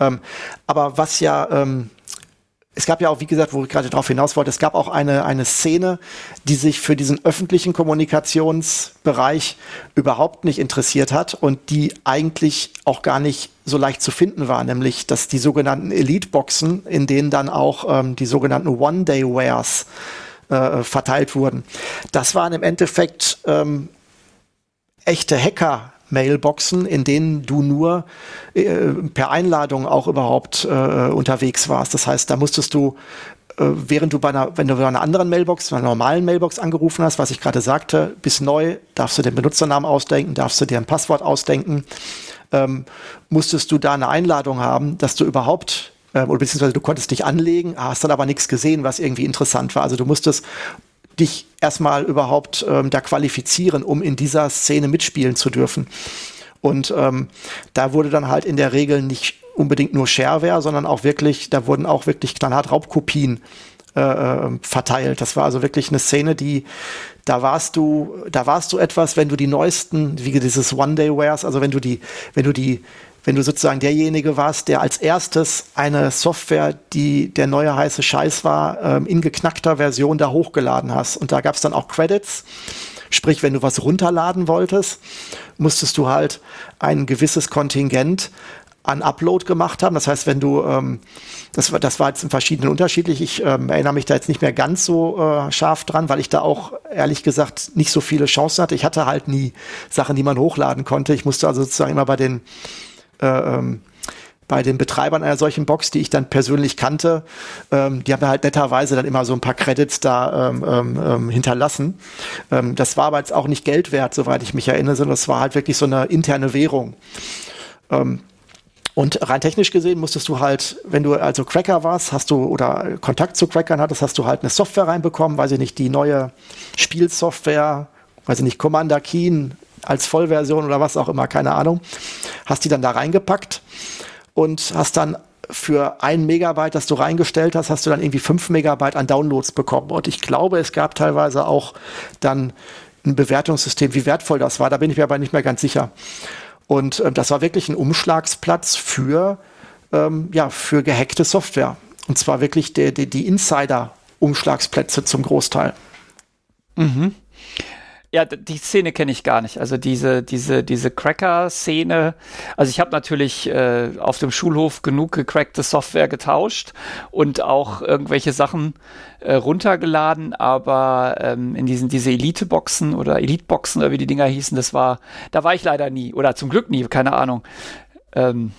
Ähm, aber was ja ähm, es gab ja auch, wie gesagt, wo ich gerade darauf hinaus wollte, es gab auch eine, eine Szene, die sich für diesen öffentlichen Kommunikationsbereich überhaupt nicht interessiert hat und die eigentlich auch gar nicht so leicht zu finden war, nämlich dass die sogenannten Elite-Boxen, in denen dann auch ähm, die sogenannten One-Day-Wares äh, verteilt wurden. Das waren im Endeffekt ähm, echte Hacker. Mailboxen, in denen du nur äh, per Einladung auch überhaupt äh, unterwegs warst. Das heißt, da musstest du äh, während du bei einer, wenn du bei einer anderen Mailbox, bei einer normalen Mailbox angerufen hast, was ich gerade sagte, bist neu, darfst du den Benutzernamen ausdenken, darfst du dir ein Passwort ausdenken, ähm, musstest du da eine Einladung haben, dass du überhaupt äh, oder beziehungsweise du konntest dich anlegen, hast dann aber nichts gesehen, was irgendwie interessant war. Also du musstest dich erstmal überhaupt ähm, da qualifizieren, um in dieser Szene mitspielen zu dürfen. Und ähm, da wurde dann halt in der Regel nicht unbedingt nur Shareware, sondern auch wirklich, da wurden auch wirklich knallhart Raubkopien äh, ähm, verteilt. Das war also wirklich eine Szene, die, da warst du, da warst du etwas, wenn du die neuesten, wie dieses One-Day-Wares, also wenn du die, wenn du die wenn du sozusagen derjenige warst, der als erstes eine Software, die der neue heiße Scheiß war, ähm, in geknackter Version da hochgeladen hast. Und da gab es dann auch Credits. Sprich, wenn du was runterladen wolltest, musstest du halt ein gewisses Kontingent an Upload gemacht haben. Das heißt, wenn du, ähm, das, war, das war jetzt in verschiedenen unterschiedlich, ich ähm, erinnere mich da jetzt nicht mehr ganz so äh, scharf dran, weil ich da auch ehrlich gesagt nicht so viele Chancen hatte. Ich hatte halt nie Sachen, die man hochladen konnte. Ich musste also sozusagen immer bei den ähm, bei den Betreibern einer solchen Box, die ich dann persönlich kannte, ähm, die haben halt netterweise dann immer so ein paar Credits da ähm, ähm, ähm, hinterlassen. Ähm, das war aber jetzt auch nicht Geld wert, soweit ich mich erinnere, sondern es war halt wirklich so eine interne Währung. Ähm, und rein technisch gesehen musstest du halt, wenn du also Cracker warst, hast du oder Kontakt zu Crackern hattest, hast du halt eine Software reinbekommen, weiß ich nicht, die neue Spielsoftware, weiß ich nicht, Commander Keen als Vollversion oder was auch immer, keine Ahnung. Hast die dann da reingepackt und hast dann für ein Megabyte, das du reingestellt hast, hast du dann irgendwie fünf Megabyte an Downloads bekommen. Und ich glaube, es gab teilweise auch dann ein Bewertungssystem, wie wertvoll das war. Da bin ich mir aber nicht mehr ganz sicher. Und äh, das war wirklich ein Umschlagsplatz für, ähm, ja, für gehackte Software. Und zwar wirklich die, die, die Insider-Umschlagsplätze zum Großteil. Mhm. Ja, die Szene kenne ich gar nicht. Also diese, diese, diese Cracker-Szene. Also ich habe natürlich äh, auf dem Schulhof genug gecrackte Software getauscht und auch irgendwelche Sachen äh, runtergeladen, aber ähm, in diesen diese Elite-Boxen oder Elite-Boxen oder wie die Dinger hießen, das war, da war ich leider nie oder zum Glück nie, keine Ahnung. Ähm,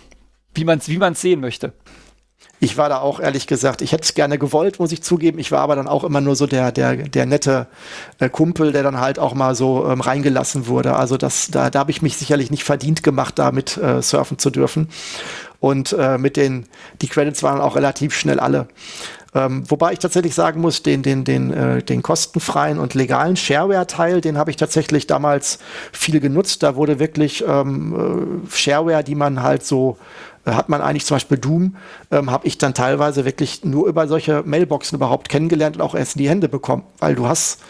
wie man es wie man's sehen möchte. Ich war da auch ehrlich gesagt, ich hätte es gerne gewollt, muss ich zugeben. Ich war aber dann auch immer nur so der, der, der nette äh, Kumpel, der dann halt auch mal so ähm, reingelassen wurde. Also das, da, da habe ich mich sicherlich nicht verdient gemacht, damit äh, surfen zu dürfen. Und äh, mit den, die Credits waren auch relativ schnell alle. Ähm, wobei ich tatsächlich sagen muss, den, den, den, äh, den kostenfreien und legalen Shareware-Teil, den habe ich tatsächlich damals viel genutzt. Da wurde wirklich ähm, äh, Shareware, die man halt so hat man eigentlich zum Beispiel Doom, ähm, habe ich dann teilweise wirklich nur über solche Mailboxen überhaupt kennengelernt und auch erst in die Hände bekommen, weil du hast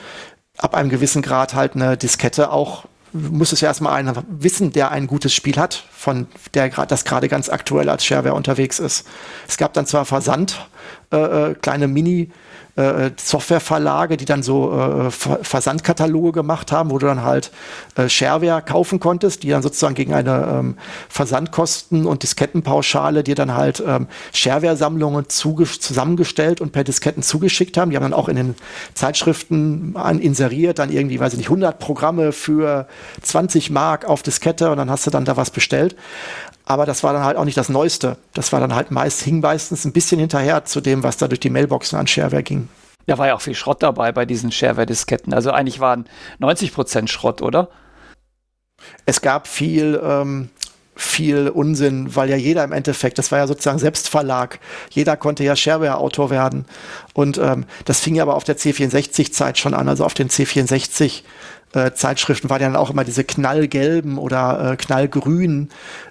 ab einem gewissen Grad halt eine Diskette auch muss es ja erstmal einer wissen, der ein gutes Spiel hat, von der das gerade ganz aktuell als Shareware unterwegs ist. Es gab dann zwar Versand, äh, äh kleine Mini- äh, Softwareverlage, die dann so äh, Versandkataloge gemacht haben, wo du dann halt äh, Shareware kaufen konntest, die dann sozusagen gegen eine ähm, Versandkosten- und Diskettenpauschale dir dann halt ähm, Shareware-Sammlungen zusammengestellt und per Disketten zugeschickt haben. Die haben dann auch in den Zeitschriften an, inseriert, dann irgendwie, weiß ich nicht, 100 Programme für 20 Mark auf Diskette und dann hast du dann da was bestellt. Aber das war dann halt auch nicht das Neueste. Das war dann halt meist, hing meistens ein bisschen hinterher zu dem, was da durch die Mailboxen an Shareware ging. Da war ja auch viel Schrott dabei bei diesen Shareware-Disketten. Also eigentlich waren 90 Prozent Schrott, oder? Es gab viel, ähm, viel Unsinn, weil ja jeder im Endeffekt, das war ja sozusagen Selbstverlag, jeder konnte ja Shareware-Autor werden. Und ähm, das fing ja aber auf der C64-Zeit schon an, also auf den C64 äh, Zeitschriften waren ja dann auch immer diese knallgelben oder äh, knallgrünen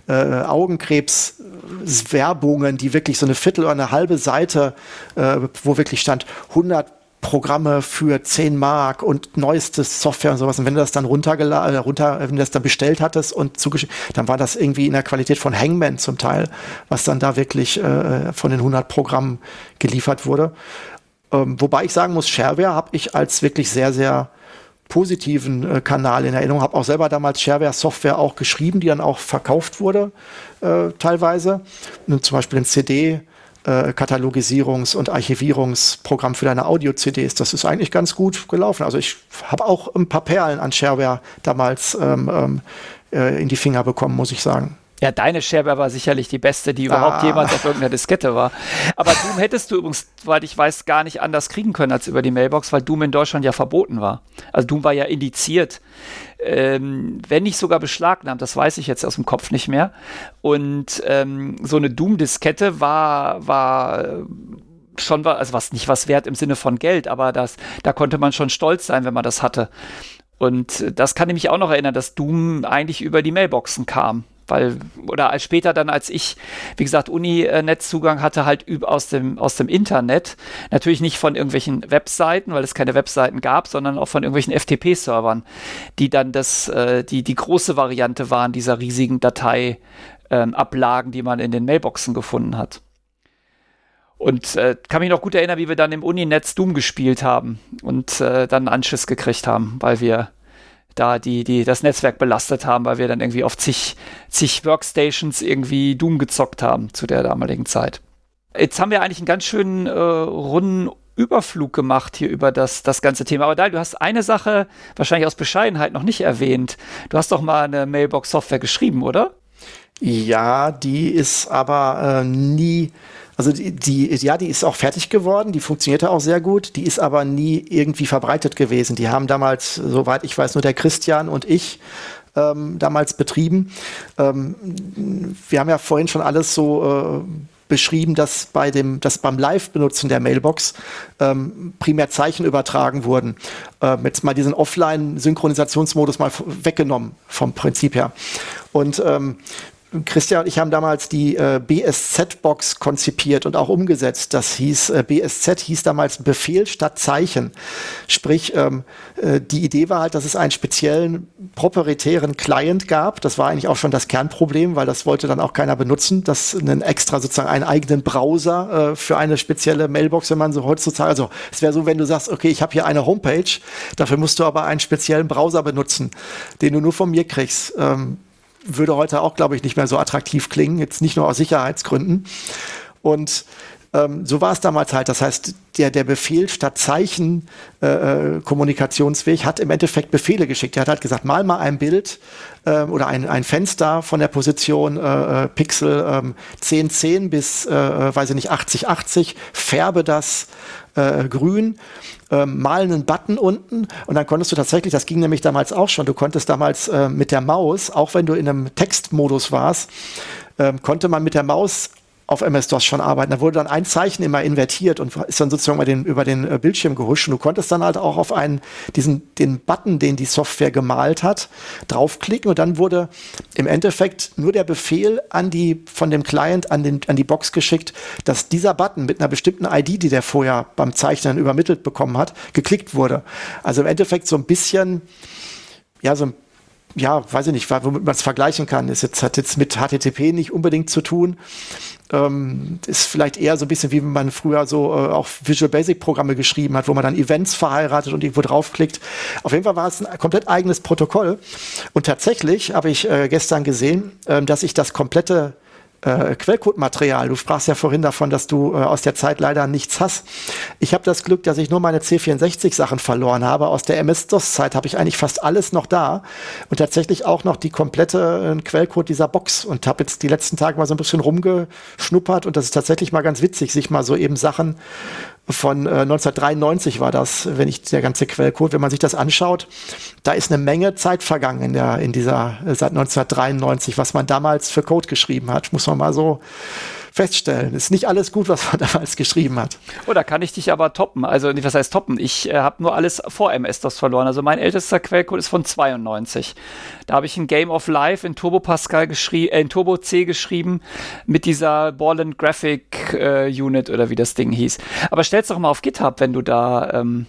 äh, Augenkrebs-Werbungen, die wirklich so eine Viertel oder eine halbe Seite, äh, wo wirklich stand 100 Programme für 10 Mark und neuestes Software und sowas. Und wenn du das dann runtergeladen, äh, runter, wenn du das dann bestellt hattest und zugeschickt, dann war das irgendwie in der Qualität von Hangman zum Teil, was dann da wirklich äh, von den 100 Programmen geliefert wurde. Ähm, wobei ich sagen muss, Shareware habe ich als wirklich sehr, sehr positiven äh, Kanal in Erinnerung. Habe auch selber damals Shareware-Software auch geschrieben, die dann auch verkauft wurde äh, teilweise. Und zum Beispiel ein CD. Äh, Katalogisierungs- und Archivierungsprogramm für deine Audio-CDs. Das ist eigentlich ganz gut gelaufen. Also ich habe auch ein paar Perlen an Shareware damals ähm, ähm, äh, in die Finger bekommen, muss ich sagen. Ja, deine Shareware war sicherlich die beste, die überhaupt ah. jemals auf irgendeiner Diskette war. Aber Doom hättest du übrigens, weil ich weiß, gar nicht anders kriegen können als über die Mailbox, weil Doom in Deutschland ja verboten war. Also Doom war ja indiziert. Ähm, wenn nicht sogar beschlagnahmt, das weiß ich jetzt aus dem Kopf nicht mehr. Und ähm, so eine Doom-Diskette war, war äh, schon, also was nicht was wert im Sinne von Geld, aber das, da konnte man schon stolz sein, wenn man das hatte. Und das kann ich mich auch noch erinnern, dass Doom eigentlich über die Mailboxen kam weil, oder als später dann, als ich, wie gesagt, Uni-Netzzugang hatte, halt aus dem, aus dem Internet, natürlich nicht von irgendwelchen Webseiten, weil es keine Webseiten gab, sondern auch von irgendwelchen FTP-Servern, die dann das, äh, die, die große Variante waren dieser riesigen Dateiablagen, ähm, die man in den Mailboxen gefunden hat. Und äh, kann mich noch gut erinnern, wie wir dann im Uninetz Doom gespielt haben und äh, dann einen Anschiss gekriegt haben, weil wir da die, die das Netzwerk belastet haben, weil wir dann irgendwie auf zig, zig Workstations irgendwie Doom gezockt haben zu der damaligen Zeit. Jetzt haben wir eigentlich einen ganz schönen äh, runden Überflug gemacht hier über das, das ganze Thema. Aber Dal, du hast eine Sache wahrscheinlich aus Bescheidenheit noch nicht erwähnt. Du hast doch mal eine Mailbox-Software geschrieben, oder? Ja, die ist aber äh, nie also die, die, ja, die ist auch fertig geworden, die funktionierte auch sehr gut, die ist aber nie irgendwie verbreitet gewesen. Die haben damals, soweit ich weiß, nur der Christian und ich ähm, damals betrieben. Ähm, wir haben ja vorhin schon alles so äh, beschrieben, dass bei dem, dass beim Live-Benutzen der Mailbox ähm, primär Zeichen übertragen wurden. Ähm, jetzt mal diesen Offline-Synchronisationsmodus mal weggenommen vom Prinzip her. Und ähm, Christian und ich haben damals die äh, BSZ-Box konzipiert und auch umgesetzt. Das hieß, äh, BSZ hieß damals Befehl statt Zeichen. Sprich, ähm, äh, die Idee war halt, dass es einen speziellen proprietären Client gab. Das war eigentlich auch schon das Kernproblem, weil das wollte dann auch keiner benutzen, dass einen extra sozusagen einen eigenen Browser äh, für eine spezielle Mailbox, wenn man so heutzutage, also es wäre so, wenn du sagst, okay, ich habe hier eine Homepage, dafür musst du aber einen speziellen Browser benutzen, den du nur von mir kriegst. Ähm, würde heute auch, glaube ich, nicht mehr so attraktiv klingen, jetzt nicht nur aus Sicherheitsgründen. Und ähm, so war es damals halt. Das heißt, der, der Befehl statt Zeichen äh, äh, Kommunikationsweg hat im Endeffekt Befehle geschickt. Er hat halt gesagt, mal mal ein Bild äh, oder ein, ein Fenster von der Position äh, äh Pixel äh, 1010 bis, äh, weiß ich nicht, 8080, färbe das äh, grün ähm, mal einen Button unten und dann konntest du tatsächlich, das ging nämlich damals auch schon, du konntest damals äh, mit der Maus, auch wenn du in einem Textmodus warst, äh, konnte man mit der Maus auf MS-DOS schon arbeiten. Da wurde dann ein Zeichen immer invertiert und ist dann sozusagen über den, über den äh, Bildschirm gehuscht. Und du konntest dann halt auch auf einen, diesen, den Button, den die Software gemalt hat, draufklicken und dann wurde im Endeffekt nur der Befehl an die, von dem Client an, den, an die Box geschickt, dass dieser Button mit einer bestimmten ID, die der vorher beim Zeichnen übermittelt bekommen hat, geklickt wurde. Also im Endeffekt so ein bisschen, ja, so ein ja, weiß ich nicht, womit man es vergleichen kann. Es hat jetzt mit HTTP nicht unbedingt zu tun, ähm, ist vielleicht eher so ein bisschen wie man früher so äh, auch Visual Basic Programme geschrieben hat, wo man dann Events verheiratet und irgendwo draufklickt. Auf jeden Fall war es ein komplett eigenes Protokoll. Und tatsächlich habe ich äh, gestern gesehen, äh, dass ich das komplette äh, Quellcode-Material. Du sprachst ja vorhin davon, dass du äh, aus der Zeit leider nichts hast. Ich habe das Glück, dass ich nur meine C64-Sachen verloren habe. Aus der MS-DOS-Zeit habe ich eigentlich fast alles noch da und tatsächlich auch noch die komplette äh, Quellcode dieser Box und habe jetzt die letzten Tage mal so ein bisschen rumgeschnuppert und das ist tatsächlich mal ganz witzig, sich mal so eben Sachen von äh, 1993 war das, wenn ich der ganze Quellcode, wenn man sich das anschaut, da ist eine Menge Zeit vergangen in der in dieser äh, seit 1993, was man damals für Code geschrieben hat, muss man mal so feststellen. Ist nicht alles gut, was man (laughs) damals geschrieben hat. Oh, da kann ich dich aber toppen. Also, was heißt toppen? Ich äh, habe nur alles vor MS-DOS verloren. Also, mein ältester Quellcode ist von 92. Da habe ich ein Game of Life in Turbo Pascal geschrieben, äh, in Turbo C geschrieben mit dieser Ball and Graphic äh, Unit oder wie das Ding hieß. Aber stell's doch mal auf GitHub, wenn du da, ähm,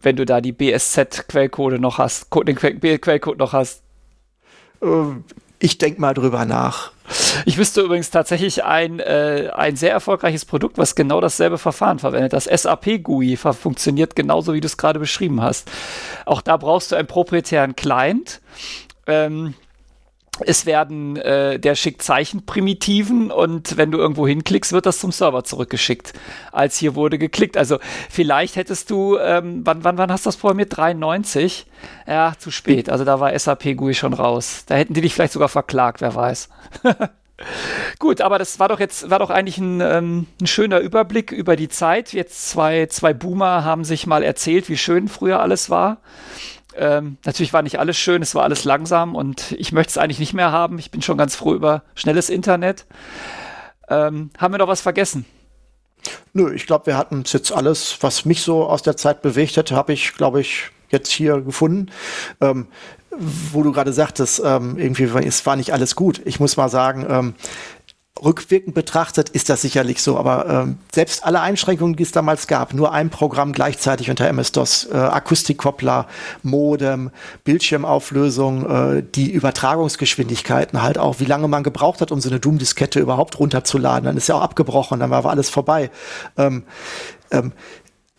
wenn du da die BSZ-Quellcode noch hast, den Quellcode noch hast. Ich denke mal drüber nach. Ich wüsste übrigens tatsächlich ein, äh, ein sehr erfolgreiches Produkt, was genau dasselbe Verfahren verwendet. Das SAP GUI funktioniert genauso, wie du es gerade beschrieben hast. Auch da brauchst du einen proprietären Client. Ähm, es werden, äh, der schickt Zeichenprimitiven und wenn du irgendwo hinklickst, wird das zum Server zurückgeschickt, als hier wurde geklickt. Also vielleicht hättest du, ähm, wann, wann, wann hast du das programmiert? 93? Ja, zu spät. Also da war SAP GUI schon raus. Da hätten die dich vielleicht sogar verklagt, wer weiß. (laughs) Gut, aber das war doch jetzt, war doch eigentlich ein, ähm, ein, schöner Überblick über die Zeit. Jetzt zwei, zwei Boomer haben sich mal erzählt, wie schön früher alles war. Ähm, natürlich war nicht alles schön, es war alles langsam und ich möchte es eigentlich nicht mehr haben. Ich bin schon ganz froh über schnelles Internet. Ähm, haben wir noch was vergessen? Nö, ich glaube, wir hatten jetzt alles, was mich so aus der Zeit bewegt hätte, habe ich, glaube ich, jetzt hier gefunden. Ähm, wo du gerade sagtest, ähm, irgendwie, es war nicht alles gut. Ich muss mal sagen, ähm, rückwirkend betrachtet ist das sicherlich so, aber ähm, selbst alle Einschränkungen, die es damals gab, nur ein Programm gleichzeitig unter MS-DOS, äh, Akustikkoppler, Modem, Bildschirmauflösung, äh, die Übertragungsgeschwindigkeiten halt auch, wie lange man gebraucht hat, um so eine Doom-Diskette überhaupt runterzuladen, dann ist ja auch abgebrochen, dann war alles vorbei. Ähm, ähm,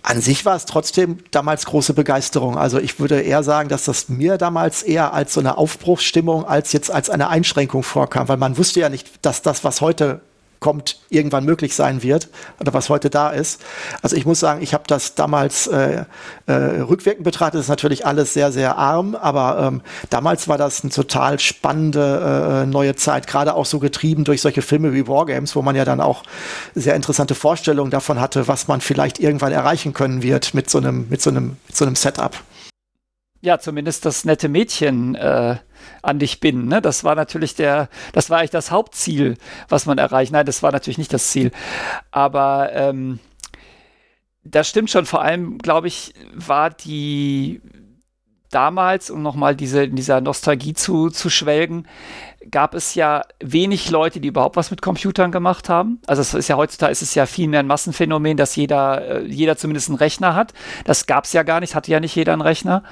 an sich war es trotzdem damals große Begeisterung. Also ich würde eher sagen, dass das mir damals eher als so eine Aufbruchsstimmung als jetzt als eine Einschränkung vorkam, weil man wusste ja nicht, dass das, was heute kommt, irgendwann möglich sein wird oder was heute da ist. Also ich muss sagen, ich habe das damals äh, äh, rückwirkend betrachtet, das ist natürlich alles sehr, sehr arm, aber ähm, damals war das eine total spannende äh, neue Zeit, gerade auch so getrieben durch solche Filme wie Wargames, wo man ja dann auch sehr interessante Vorstellungen davon hatte, was man vielleicht irgendwann erreichen können wird mit so einem, mit so einem, mit so einem Setup. ja, zumindest das nette Mädchen äh, an dich binden. Ne? Das war natürlich der, das war eigentlich das Hauptziel, was man erreicht. Nein, das war natürlich nicht das Ziel. Aber ähm, das stimmt schon. Vor allem, glaube ich, war die damals, um nochmal diese, in dieser Nostalgie zu, zu schwelgen, gab es ja wenig Leute, die überhaupt was mit Computern gemacht haben. Also es ist ja heutzutage ist es ja viel mehr ein Massenphänomen, dass jeder, äh, jeder zumindest einen Rechner hat. Das gab es ja gar nicht, hatte ja nicht jeder einen Rechner.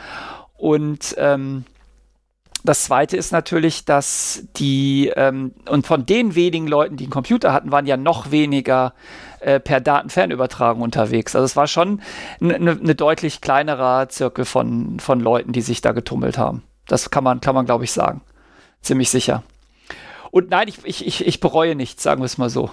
Und ähm, das zweite ist natürlich, dass die, ähm, und von den wenigen Leuten, die einen Computer hatten, waren ja noch weniger äh, per Datenfernübertragung unterwegs. Also es war schon eine ne deutlich kleinerer Zirkel von, von Leuten, die sich da getummelt haben. Das kann man, kann man glaube ich, sagen. Ziemlich sicher. Und nein, ich, ich, ich, ich bereue nichts, sagen wir es mal so.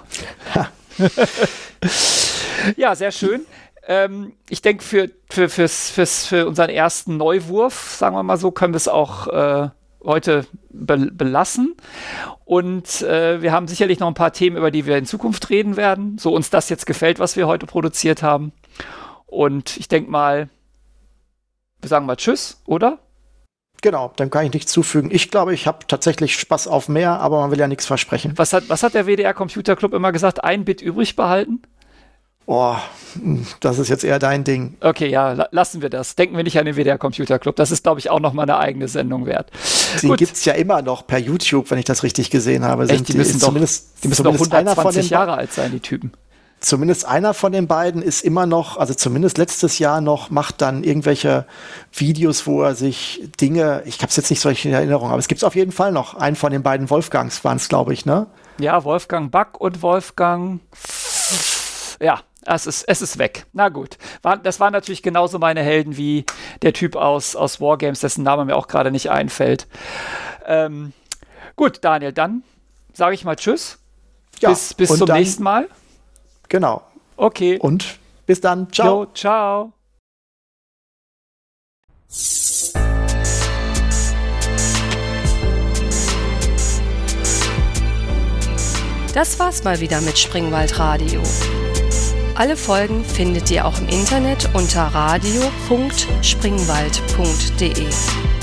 ja, sehr schön. Ähm, ich denke, für, für, fürs, fürs, für unseren ersten Neuwurf, sagen wir mal so, können wir es auch äh, heute be belassen. Und äh, wir haben sicherlich noch ein paar Themen, über die wir in Zukunft reden werden. So uns das jetzt gefällt, was wir heute produziert haben. Und ich denke mal, wir sagen mal Tschüss, oder? Genau, dann kann ich nichts zufügen. Ich glaube, ich habe tatsächlich Spaß auf mehr, aber man will ja nichts versprechen. Was hat, was hat der WDR Computer Club immer gesagt? Ein Bit übrig behalten? Oh, das ist jetzt eher dein Ding. Okay, ja, la lassen wir das. Denken wir nicht an den WDR Computer Club. Das ist, glaube ich, auch noch mal eine eigene Sendung wert. Die gibt es ja immer noch per YouTube, wenn ich das richtig gesehen habe. Echt, die, die müssen doch, zumindest, die müssen doch 120 Jahre alt sein, die Typen. Zumindest einer von den beiden ist immer noch, also zumindest letztes Jahr noch, macht dann irgendwelche Videos, wo er sich Dinge, ich habe es jetzt nicht solche in Erinnerung, aber es gibt es auf jeden Fall noch. Einen von den beiden Wolfgangs waren es, glaube ich, ne? Ja, Wolfgang Back und Wolfgang. Ja, es ist, es ist weg. Na gut. War, das waren natürlich genauso meine Helden wie der Typ aus, aus Wargames, dessen Name mir auch gerade nicht einfällt. Ähm, gut, Daniel, dann sage ich mal Tschüss. Ja, bis bis zum dann, nächsten Mal. Genau. Okay. Und bis dann. Ciao. Jo, ciao. Das war's mal wieder mit Springwald Radio. Alle Folgen findet ihr auch im Internet unter radio.springwald.de.